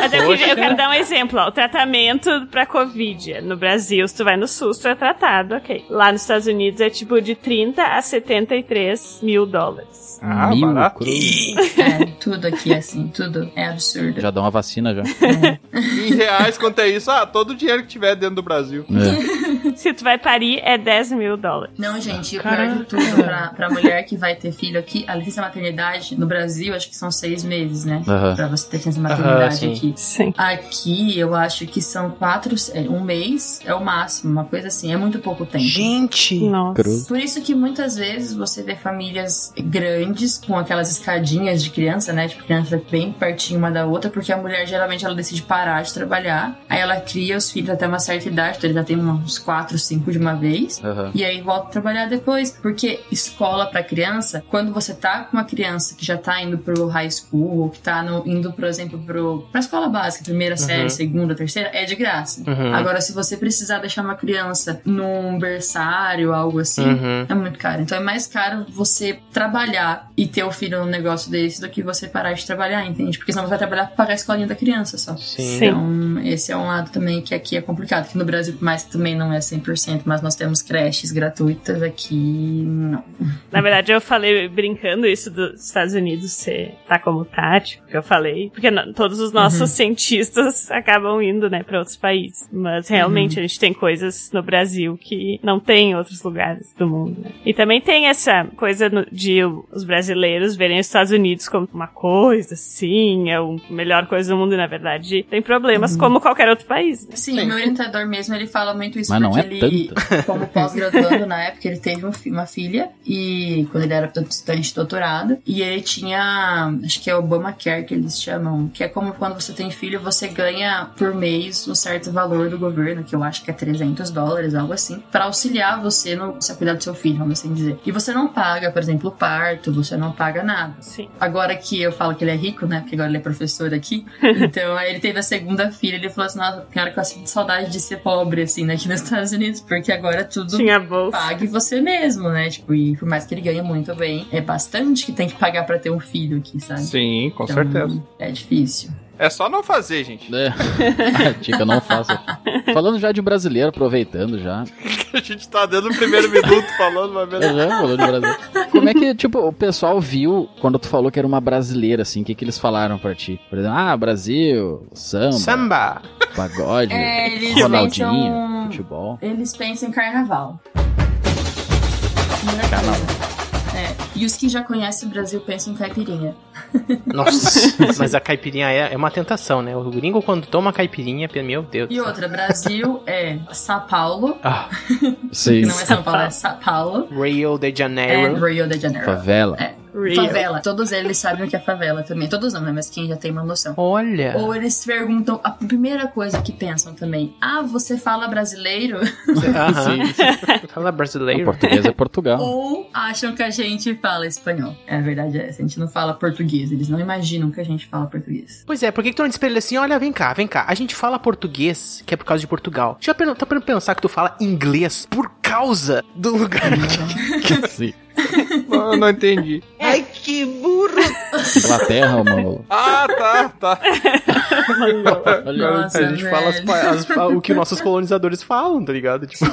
Mas eu, queria- eu quero dar um exemplo, ó. O tratamento pra Covid. No Brasil, se tu vai no SUS, tu é tratado, ok. Lá nos Estados Unidos é tipo de 30 a 73 mil dólares. Ah, Mil barato. cruz. É, tudo aqui é assim, tudo é absurdo. Já dá uma vacina já. Em reais, quanto é isso? Ah, todo o dinheiro que tiver dentro do Brasil. É. Se tu vai parir, é 10 mil dólares. Não, gente, e o pior de tudo, pra, pra mulher que vai ter filho aqui, a licença maternidade no Brasil, acho que são seis meses, né? Aham. Pra você ter licença maternidade sim. aqui. Sim. Aqui, eu acho que são quatro, é, um mês é o máximo, uma coisa assim, é muito pouco tempo. Gente! Nossa. Cruz. Por isso que muitas vezes você vê famílias grandes com aquelas escadinhas de criança, né? Tipo, criança bem pertinho uma da outra, porque a mulher geralmente ela decide parar de trabalhar, aí ela cria os filhos até uma certa idade, então ele já tem uns 4, 5 de uma vez, Aham. e aí volta a trabalhar depois. Porque escola pra criança, quando você tá com uma criança que já tá indo pro high school, ou que tá no- indo, por exemplo, pro, pra escola básica, primeira série, segunda, terceira, é de graça. Uhum. Agora, se você precisar deixar uma criança num berçário, algo assim, Uhum. é muito caro. Então é mais caro você trabalhar e ter o filho num negócio desse do que você parar de trabalhar, entende? Porque senão você vai trabalhar pra pagar a escolinha da criança só. Sim. Então, esse é um lado também que aqui é complicado. Que no Brasil, por mais que também não é 100%, mas nós temos creches gratuitas, aqui não. Na verdade, eu falei brincando isso dos Estados Unidos ser tá como tático, que eu falei, porque todos os nossos Uhum. cientistas acabam indo, né, pra outros países. Mas realmente Uhum. a gente tem coisas no Brasil que não tem em outros lugares do mundo. Né? E também tem essa coisa no- de os brasileiros verem os Estados Unidos como uma coisa, assim, é a melhor coisa do mundo, e na verdade tem problemas Uhum. como qualquer outro país. Né? Sim, meu orientador mesmo, ele fala muito isso Mas não é que ele, tanto. como pós-graduando na época, ele teve um uma filha e quando ele era estudante de doutorado e ele tinha, acho que é Obamacare que eles chamam, que é como quando você tem filho, você ganha por mês um certo valor do governo, que eu acho que é 300 dólares, algo assim, pra auxiliar você no você cuidar do seu filho, vamos assim dizer. E você não paga, por exemplo, o parto, você não paga nada. Sim. Agora que eu falo que ele é rico, né? Porque agora ele é professor aqui. Então, aí ele teve a segunda filha. Ele falou assim: Nossa, cara, que eu sinto saudade de ser pobre, assim, né, aqui nos Estados Unidos. Porque agora tudo Tinha bolsa. pague você mesmo, né? Tipo, e por mais que ele ganhe muito bem, é bastante que tem que pagar pra ter um filho aqui, sabe? Sim, com Então, certeza. É difícil. É só não fazer, gente. É. A dica não faça. Falando já de brasileiro, aproveitando já. A gente tá dando o primeiro minuto falando uma vez. É, já falou de brasileiro. Como é que, tipo, o pessoal viu quando tu falou que era uma brasileira, assim? O que, que eles falaram pra ti? Por exemplo, ah, Brasil, samba, Samba. pagode, É, eles Ronaldinho, pensam- futebol. Eles pensam em carnaval. Carnaval. É, e os que já conhecem o Brasil pensam em caipirinha. Nossa, mas a caipirinha é, é uma tentação, né? O gringo quando toma caipirinha, meu Deus. E outra, Brasil é São Paulo. Ah, Sim. Que não é São Paulo, é São Paulo. Rio de É Janeiro. Rio de Janeiro. Favela. É. Rio. Favela. Todos eles sabem o que é favela também. Todos não, né? Mas quem já tem uma noção. Olha. Ou eles perguntam, a primeira coisa que pensam também, ah, você fala brasileiro? Aham. Fala O brasileiro. português é Portugal. Ou acham que a gente fala espanhol. É, a verdade é essa, a gente não fala português. Eles não imaginam que a gente fala português. Pois é, por que, que tu não diz pra ele assim, olha, vem cá, vem cá, a gente fala português, que é por causa de Portugal. Já tá pra pensar que tu fala inglês por causa do lugar que... Sim. Não, não entendi. Ai, que burro! Inglaterra, mano. Ah, tá, tá. Olha, Nossa, a gente fala as velho. as- o que nossos colonizadores falam, tá ligado? Tipo,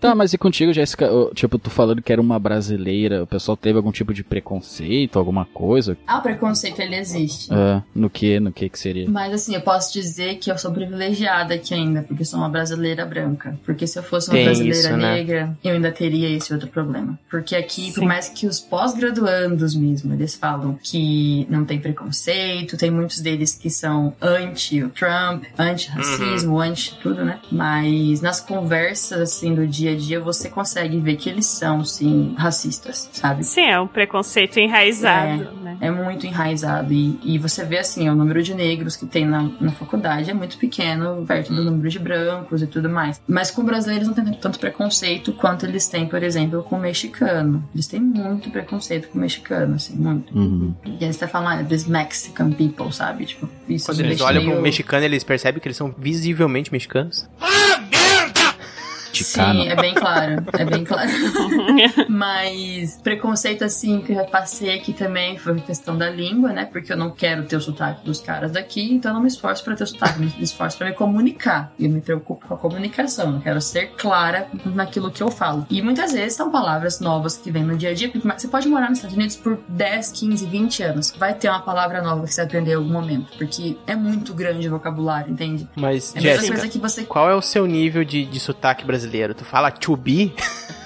Tá, mas e contigo, Jéssica? Tipo, tu falando que era uma brasileira, o pessoal teve algum tipo de preconceito, alguma coisa? Ah, o preconceito, ele existe. É, no que, no que que seria? Mas assim, eu posso dizer que eu sou privilegiada aqui ainda, porque eu sou uma brasileira branca. Porque se eu fosse uma Tem brasileira isso, né? negra, eu ainda teria esse outro problema. Porque aqui, por mais que os pós-graduandos mesmo, eles falam que não tem preconceito, tem muitos deles que são anti o Trump, anti-racismo, anti tudo, né? Mas nas conversas, assim, do dia a dia, você consegue ver que eles são, sim, racistas, sabe? Sim, é um preconceito enraizado, né? É muito enraizado. E, e você vê assim, o número de negros que tem na, na faculdade é muito pequeno, perto do número de brancos e tudo mais. Mas com brasileiros não tem tanto preconceito quanto eles têm, por exemplo, com o mexicano. Eles têm muito preconceito com o mexicano, assim, muito. Uhum. E eles até falam, ah, this Mexican people, sabe? Tipo, isso quando eles olham pro meio- mexicano, eles percebem que eles são visivelmente mexicanos. Ticano. Sim, é bem claro. É bem claro. Mas preconceito, assim, que eu já passei aqui também foi questão da língua, né? Porque eu não quero ter o sotaque dos caras daqui, então eu não me esforço pra ter o sotaque, eu me esforço pra me comunicar. E eu me preocupo com a comunicação. Eu quero ser clara naquilo que eu falo. E muitas vezes são palavras novas que vêm no dia a dia. porque Você pode morar nos Estados Unidos por 10, 15, 20 anos. Vai ter uma palavra nova que você aprender em algum momento. Porque é muito grande o vocabulário, entende? Mas, É Jéssica, você qual é o seu nível de, de sotaque brasileiro? Tu fala to be?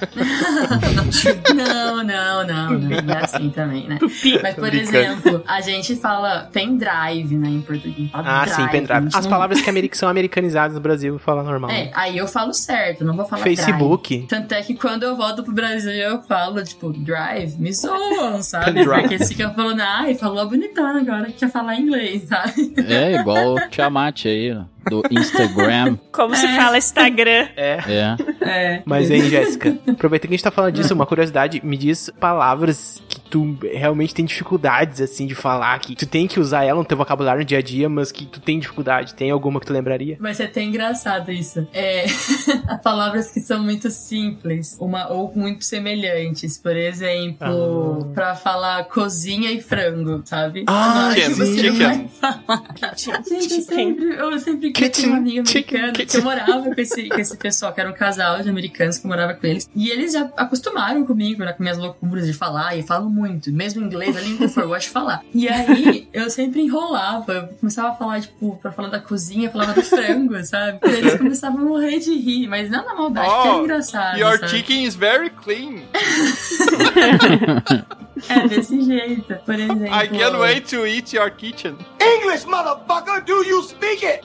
Não, não, não, não é assim também, né? Mas, por exemplo, a gente fala pendrive, né, em português. Fala Ah, sim, drive, a pendrive. gente As não- palavras que são americanizadas no Brasil, fala normal. É, aí eu falo certo, não vou falar Facebook. drive. Tanto é que quando eu volto pro Brasil, eu falo, tipo, drive, me zoam, sabe? Pendrive. Porque eles ficam falando, ai, falou bonitona agora que quer falar inglês, sabe? É igual o Tiamat aí, ó, do Instagram. Como se fala Instagram. É. É. É. Mas, hein, Jéssica, aproveitando que a gente tá falando disso, uma curiosidade, me diz palavras que tu realmente tem dificuldades, assim, de falar, que tu tem que usar ela no teu vocabulário no dia a dia, mas que tu tem dificuldade. Tem alguma que tu lembraria? Vai ser até engraçado isso. É, palavras que são muito simples, uma ou muito semelhantes. Por exemplo, pra falar cozinha e frango, sabe? Ah, Mas chicken, você vai falar. Gente, eu sempre, eu sempre tinha uma amiga americana que eu morava com esse, com esse pessoal, que era um casal de americanos que eu morava com eles. E eles já acostumaram comigo, né, com minhas loucuras de falar, e eu falo muito, mesmo em inglês, a língua que for, eu gosto de falar. E aí, eu sempre enrolava, eu começava a falar, tipo, pra falar da cozinha, eu falava do frango, sabe? E eles começavam a morrer de rir, mas não na maldade, porque era engraçado. Your sabe? chicken is very clean. É desse jeito. Por exemplo. I can't wait to eat your kitchen. English, motherfucker, do you speak it?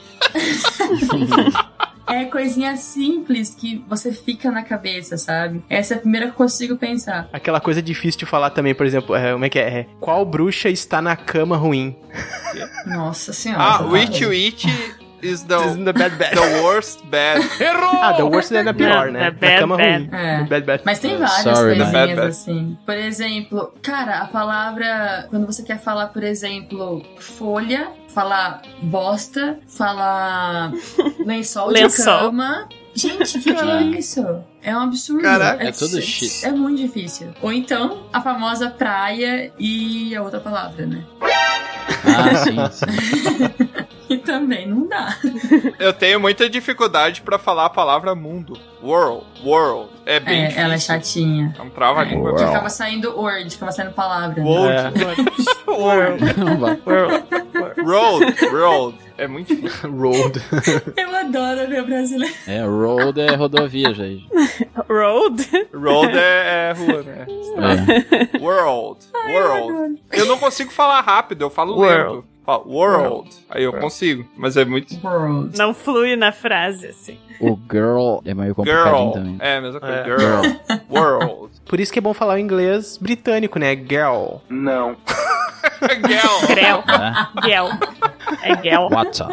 É coisinha simples que você fica na cabeça, sabe? Essa é a primeira que eu consigo pensar. Aquela coisa difícil de falar também, por exemplo, é, como é que é? É, Qual bruxa está na cama ruim? Nossa senhora. Ah, tá Witch. Witch is the, Is the bad bad. the worst bad. Ah, The Worst é na pior, né? the Na bad cama bad. ruim. É. The bad bad. Mas tem várias Sorry, coisinhas Bad, bad. assim. Por exemplo, cara, a palavra. Quando você quer falar, por exemplo, folha, falar bosta, falar lençol, de Lençol. cama. Gente, o que, que é isso? É um absurdo. Caraca. É tudo shit. É muito difícil. Ou então, a famosa praia e a outra palavra, né? Ah, sim, sim. E também não dá. Eu tenho muita dificuldade pra falar a palavra mundo. World, world. É bem É, difícil. ela é chatinha. É um trava-língua. Porque ficava saindo word, ficava saindo palavra. né? World. É. World. Vai. Road. Road. É muito difícil. Road. Eu adoro ver brasileiro. É, road é rodovia, gente. Road? Road é, é rua, né? É. World. World. Eu não consigo falar rápido, eu falo World. lento. Falo, World. Aí eu consigo, mas é muito. World. Não flui na frase, assim. O girl é meio complicadinho Girl. também. É, a mesma coisa. É. Girl. World. Por isso que é bom falar o inglês britânico, né? Girl. Não. Girl. Grel. É. Gel. É gel. What's up?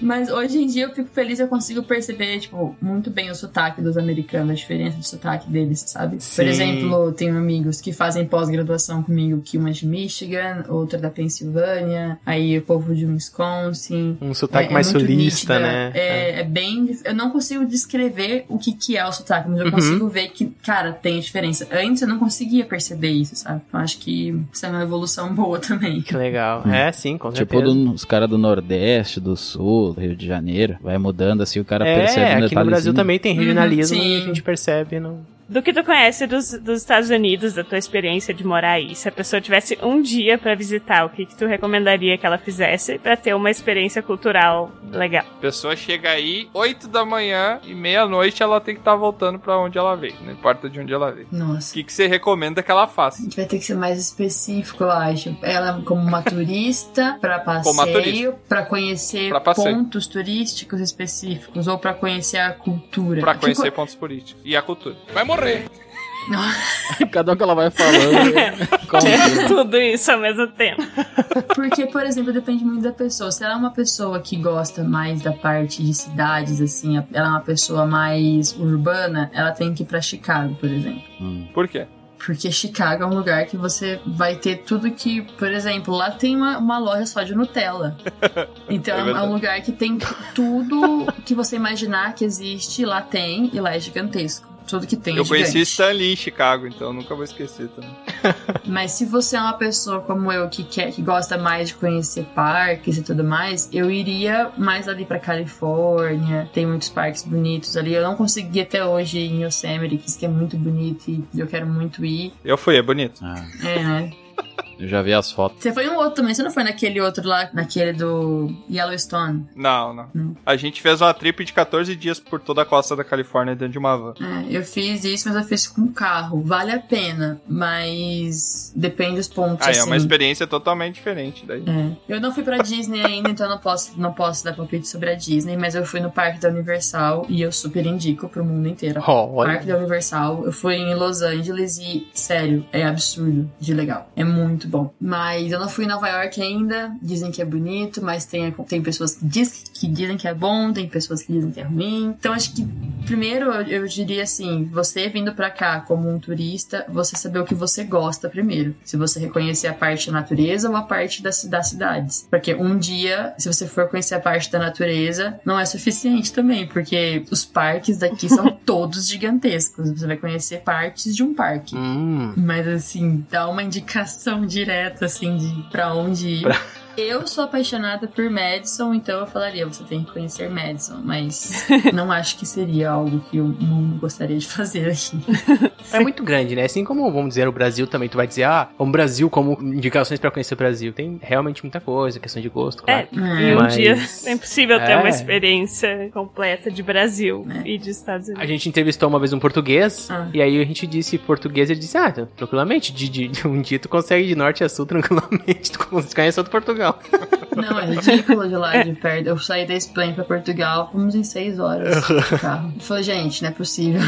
Mas hoje em dia eu fico feliz, eu consigo perceber, tipo, muito bem o sotaque dos americanos, a diferença do sotaque deles, sabe? Sim. Por exemplo, tenho amigos que fazem pós-graduação comigo, que uma é de Michigan, outra da Pensilvânia, aí o povo de Wisconsin. Um sotaque É- mais é sulista, nítida, né? É, é bem. dif- Eu não consigo descrever o que, que é o sotaque, mas eu Uhum. consigo ver que, cara, tem diferença. Antes eu não conseguia perceber isso, sabe? Eu acho que isso é uma evolução boa também. Que legal. É, sim, com Tipo certeza. do- os caras do Nordeste, do Sul, do Rio de Janeiro. Vai mudando assim, o cara percebe um É, aqui no. Brasil também tem regionalismo Uhum, e a gente percebe no... Do que tu conhece dos, dos Estados Unidos, da tua experiência de morar aí, se a pessoa tivesse um dia pra visitar, o que, que tu recomendaria que ela fizesse pra ter uma experiência cultural legal? A pessoa chega aí, 8 da manhã e meia-noite ela tem que estar voltando pra onde ela veio. Não importa de onde ela veio. O Nossa. que, que você recomenda que ela A faça? gente vai ter que ser mais específico, eu acho. Ela como uma turista uma passeio, pra conhecer Pra passeio. pontos turísticos específicos ou pra conhecer a cultura. Pra Que conhecer co- pontos políticos. E a cultura. Vai morrer. Cada um que ela vai falando. como- Tudo isso ao mesmo tempo. Porque, por exemplo, depende muito da pessoa. Se ela é uma pessoa que gosta mais da parte de cidades, assim, ela é uma pessoa mais urbana, ela tem que ir pra Chicago, por exemplo. Hum. Por quê? Porque Chicago é um lugar que você vai ter tudo que, por exemplo, lá tem uma, uma loja só de Nutella. Então É é, é um lugar que tem tudo que você imaginar que existe, lá tem, e lá é gigantesco. Tudo que tem é Eu conheci gigante. Stan Lee em Chicago, então eu nunca vou esquecer também. Mas se você é uma pessoa como eu que quer, que gosta mais de conhecer parques e tudo mais, eu iria mais ali pra Califórnia. Tem muitos parques bonitos ali. Eu não consegui até hoje ir em Yosemite, que é muito bonito e eu quero muito ir. Eu fui, é bonito. Ah, É, né? eu já vi as fotos. Você foi um outro também, você não foi naquele outro lá, naquele do Yellowstone? Não, não, Não. A gente fez uma trip de 14 dias por toda a costa da Califórnia dentro de uma van. É, eu fiz isso, mas eu fiz com carro. Vale a pena, mas depende dos pontos. Ah, assim. é uma experiência totalmente diferente daí. É. Eu não fui pra Disney ainda, então eu não posso, não posso dar palpite sobre a Disney, mas eu fui no parque da Universal e eu super indico pro mundo inteiro. Oh, olha. Parque da Universal, eu fui em Los Angeles e, sério, é absurdo de legal. É muito bom. Mas eu não fui em Nova York ainda, dizem que é bonito, mas tem, tem pessoas que, diz, que dizem que é bom, tem pessoas que dizem que é ruim. Então acho que, primeiro, eu, eu diria assim, você vindo pra cá como um turista, você saber o que você gosta primeiro. Se você reconhecer a parte da natureza ou a parte das, das cidades. Porque um dia, se você for conhecer a parte da natureza, não é suficiente também, porque os parques daqui são todos gigantescos. Você vai conhecer partes de um parque. Hum. Mas assim, dá uma indicação direta assim de pra onde ir. Eu sou apaixonada por Madison, então eu falaria, você tem que conhecer Madison, mas não acho que seria algo que o mundo gostaria de fazer aqui. É muito grande, né? Assim como, vamos dizer, o Brasil também, tu vai dizer, ah, o Brasil como indicações pra conhecer o Brasil. Tem realmente muita coisa, questão de gosto, É, claro. em um Mas- dia é impossível ter É. uma experiência completa de Brasil É. e de Estados Unidos. A gente entrevistou uma vez um português, Ah. e aí a gente disse português, ele disse, ah, tranquilamente, de, de, de um dia tu consegue de norte a sul tranquilamente, tu conhece todo Portugal. Não, é ridículo de lá de perto. Eu saí da Espanha pra Portugal, fomos em seis horas de carro. Eu falei, gente, não é possível.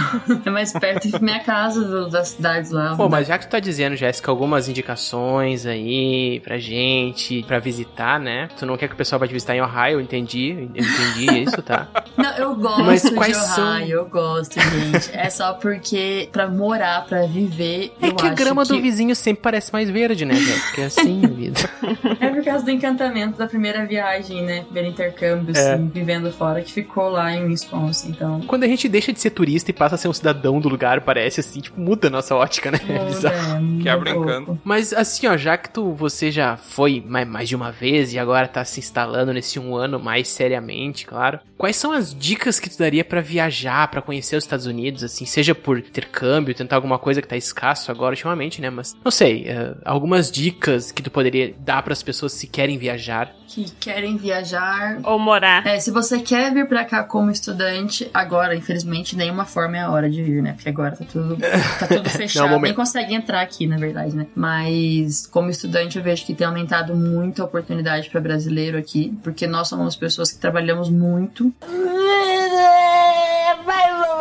É mais perto que minha casa do- das cidades lá. Pô, mas já que tu tá dizendo, Jéssica, algumas indicações aí pra gente, pra visitar, né? Tu não quer que o pessoal vá te visitar em Ohio, eu entendi, eu entendi isso, tá? Não, eu gosto Mas de quais Ohio, são- eu gosto, gente. É só porque pra morar, pra viver, É eu que a grama que... do vizinho sempre parece mais verde, né, Jéssica? É assim a vida. É por causa do encantamento da primeira viagem, né? Primeiro intercâmbio, É. assim, vivendo fora, que ficou lá em Wisconsin, então... Quando a gente deixa de ser turista e passa a ser um cidadão do lugar, parece assim, tipo, muda a nossa ótica, né? É bizarro. Quebra encanto. Mas assim, ó, já que tu, você já foi mais, de uma vez e agora tá se instalando nesse um ano mais seriamente, claro. Quais são as dicas que tu daria pra viajar, pra conhecer os Estados Unidos, assim, seja por intercâmbio, tentar alguma coisa que tá escasso agora ultimamente, né? Mas não sei, eh, algumas dicas que tu poderia dar pras pessoas se querem viajar. que querem viajar. Ou morar. É, se você quer vir pra cá como estudante, agora, infelizmente, nenhuma forma é a hora de vir, né? Porque agora tá tudo, tá tudo fechado. momento. Nem consegue entrar aqui, na verdade, né? Mas, como estudante, eu vejo que tem aumentado muito a oportunidade pra brasileiro aqui, porque nós somos pessoas que trabalhamos muito.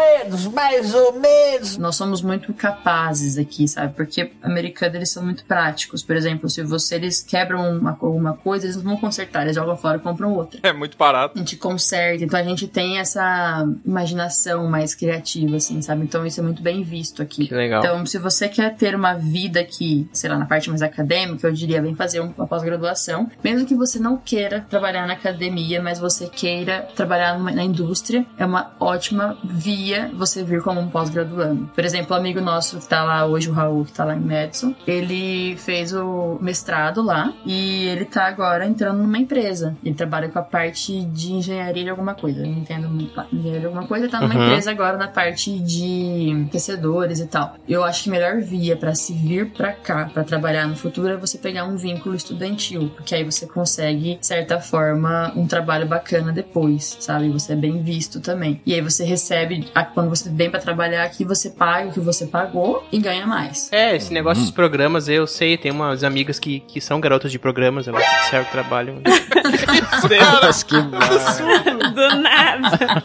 Mais ou menos, mais ou menos. Nós somos muito capazes aqui, sabe? Porque americanos, eles são muito práticos. Por exemplo, se você, eles quebram uma, alguma coisa, eles não vão consertar, eles jogam fora e compram outra. É muito barato. A gente conserta, então a gente tem essa imaginação mais criativa, assim, sabe? Então isso é muito bem visto aqui. Que legal. Então, se você quer ter uma vida aqui, sei lá, na parte mais acadêmica, eu diria, vem fazer um- uma pós-graduação. Mesmo que você não queira trabalhar na academia, mas você queira trabalhar na indústria, é uma ótima via você vir como um pós-graduando. Por exemplo, o amigo nosso que tá lá hoje, o Raul, que tá lá em Madison, ele fez o mestrado lá e ele tá agora entrando numa empresa. Ele trabalha com a parte de engenharia de alguma coisa. Eu não entendo muito lá. Engenharia de alguma coisa, ele tá numa Uhum. empresa agora na parte de aquecedores e tal. Eu acho que a melhor via pra se vir pra cá, pra trabalhar no futuro, é você pegar um vínculo estudantil, porque aí você consegue, de certa forma, um trabalho bacana depois, sabe? Você é bem visto também. E aí você recebe, a- quando você vem pra trabalhar aqui, você paga o que você pagou e ganha mais. É, esse negócio dos programas, eu sei, tem umas amigas que, que são garotas de programas, elas trabalham. Mas que. Do nada.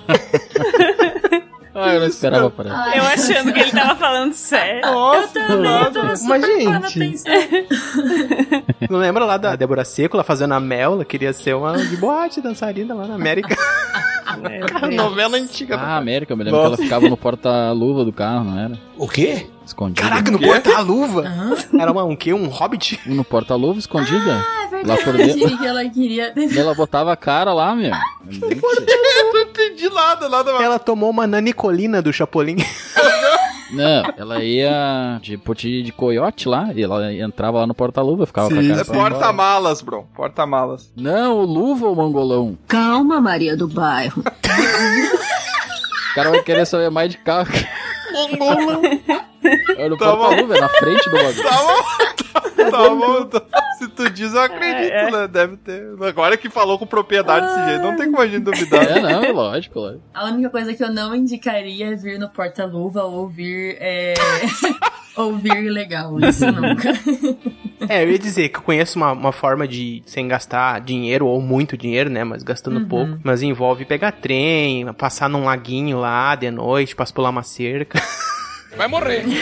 Ah, eu não esperava por essa. Eu achando que ele tava falando sério. eu também, eu tava Mas, super a gente. Não lembra lá da Débora Seco, ela fazendo a Mel, ela queria ser uma de boate dançarina lá na América. Cara, novela antiga. Ah, América, eu me lembro que ela ficava no porta-luva do carro, não era? O quê? Escondida. Caraca, no porta-luva? Era uma, um quê? Um hobbit? No porta-luva, escondida. É lá por verdade, dentro. que ela queria. Ela botava a cara lá, meu. Eu não entendi nada, nada. Ela tomou uma nanicolina do Chapolin. Não, ela ia de poti de coiote lá, e ela entrava lá no porta-luva, ficava com a cara É porta-malas, bro. Porta-malas. Não, o luva ou mangolão? Calma, Maria do Bairro. O cara vai querer saber mais de carro. Mangolão. É no Tá porta-luva, é na frente do bagulho. Tá bom, tá bom. tá- Se tu diz, eu acredito, É, é. né? Deve ter. Agora que falou com propriedade desse jeito, não tem como a gente duvidar. É, não, lógico, lógico. A única coisa que eu não indicaria é vir no porta-luva ou vir. É... ou vir legal. Isso nunca. É, eu ia dizer que eu conheço uma, uma forma de sem gastar dinheiro ou muito dinheiro, né? Mas gastando Uhum. pouco. Mas envolve pegar trem, passar num laguinho lá de noite, pra pular uma cerca. Vai morrer.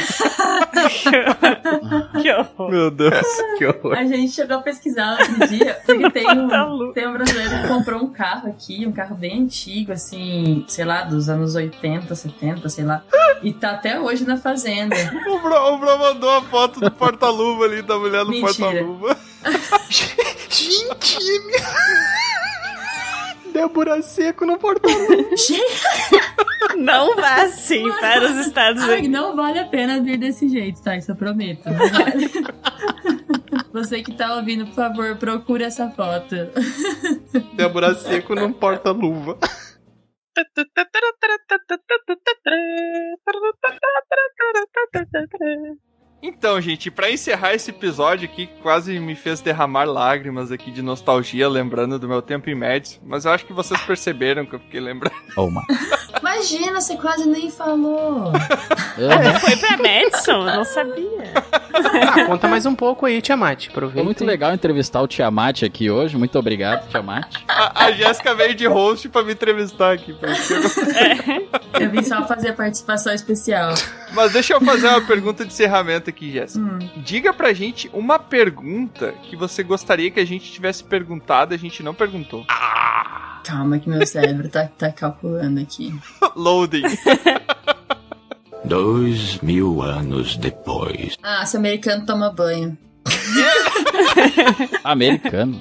Que horror. Meu Deus. que horror. A gente chegou a pesquisar outro dia, porque tem um, Porta-luva. tem um brasileiro que comprou um carro aqui, um carro bem antigo, assim, sei lá, dos anos 80, 70, sei lá. E tá até hoje na fazenda. O Bro, o Bro mandou a foto do porta-luva ali, da mulher no Mentira. porta-luva. Gente! Débora Seco no porta-luva. Não vá assim para os Estados Ai, Unidos. não vale a pena vir desse jeito, tá? Isso eu prometo. Não vale. Você que tá ouvindo, por favor, procure essa foto. Débora Seco no porta-luva. Então, gente, pra encerrar esse episódio aqui, que quase me fez derramar lágrimas aqui de nostalgia, lembrando do meu tempo em Médici, mas eu acho que vocês perceberam que eu fiquei lembrando. Uma. Imagina, você quase nem falou. Foi pra Madison? Eu não sabia. Ah, conta mais um pouco aí, Tiamat. Aproveita. Foi muito legal entrevistar o Tiamat aqui hoje. Muito obrigado, Tiamat. A, a Jéssica veio de host pra me entrevistar aqui. Eu vim só fazer participação especial. Mas deixa eu fazer uma pergunta de encerramento aqui, Jéssica. Hum. Diga pra gente uma pergunta que você gostaria que a gente tivesse perguntado e a gente não perguntou. Calma que meu cérebro tá, tá calculando aqui. Loading. Dois mil anos depois. Ah, se o americano toma banho. Americano.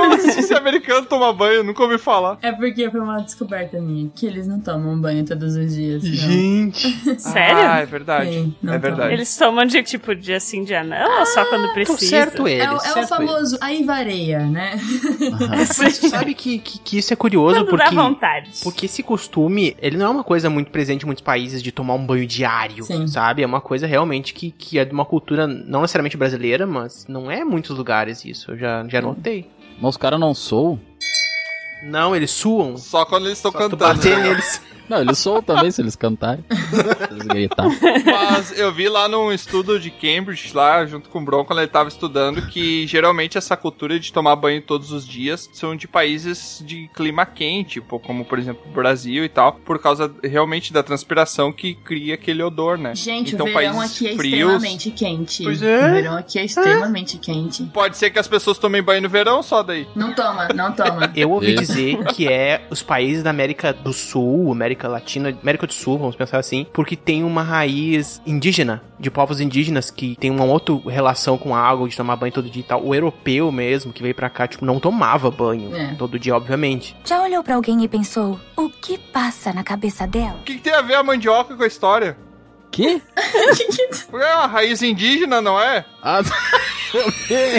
Como assim se americano toma banho? Nunca ouvi falar. É porque foi uma descoberta minha, que eles não tomam banho todos os dias. não. Gente. Sério? Ah, é verdade. Sim, é verdade. Eles tomam de tipo dia sim, dia não, ou só quando precisa? certo eles. É, o- é o certo famoso aí vareia, né? Mas tu sabe que, que, que isso é curioso Quando dá porque. vontade. Porque esse costume, ele não é uma coisa muito presente em muitos países de tomar um banho diário, Sim. sabe? É uma coisa realmente que, que é de uma cultura não necessariamente brasileira, mas não é em muitos lugares isso. Eu já, já notei. Mas os caras não soam. Não, eles suam. Só quando eles estão cantando. bater neles. Não, eles soam também se eles cantarem. Se eles gritarem. Mas eu vi lá num estudo de Cambridge, lá junto com o Bron, quando ele tava estudando, que geralmente essa cultura de tomar banho todos os dias são de países de clima quente, como por exemplo o Brasil e tal, por causa realmente da transpiração que cria aquele odor, né? Gente, então, o verão aqui é frios, extremamente quente. Pois é. O verão aqui é extremamente quente. Pode ser que as pessoas tomem banho no verão só daí. Não toma, não toma. Eu ouvi dizer que é os países da América do Sul, América Latina, América do Sul, vamos pensar assim, porque tem uma raiz indígena, de povos indígenas que tem uma outra relação com a água, de tomar banho todo dia e tal. O europeu mesmo, que veio pra cá, tipo, não tomava banho É. todo dia, obviamente. Já olhou pra alguém e pensou: o que passa na cabeça dela? O que, que tem a ver a mandioca com a história? Que? É uma raiz indígena, não é? Ah, É,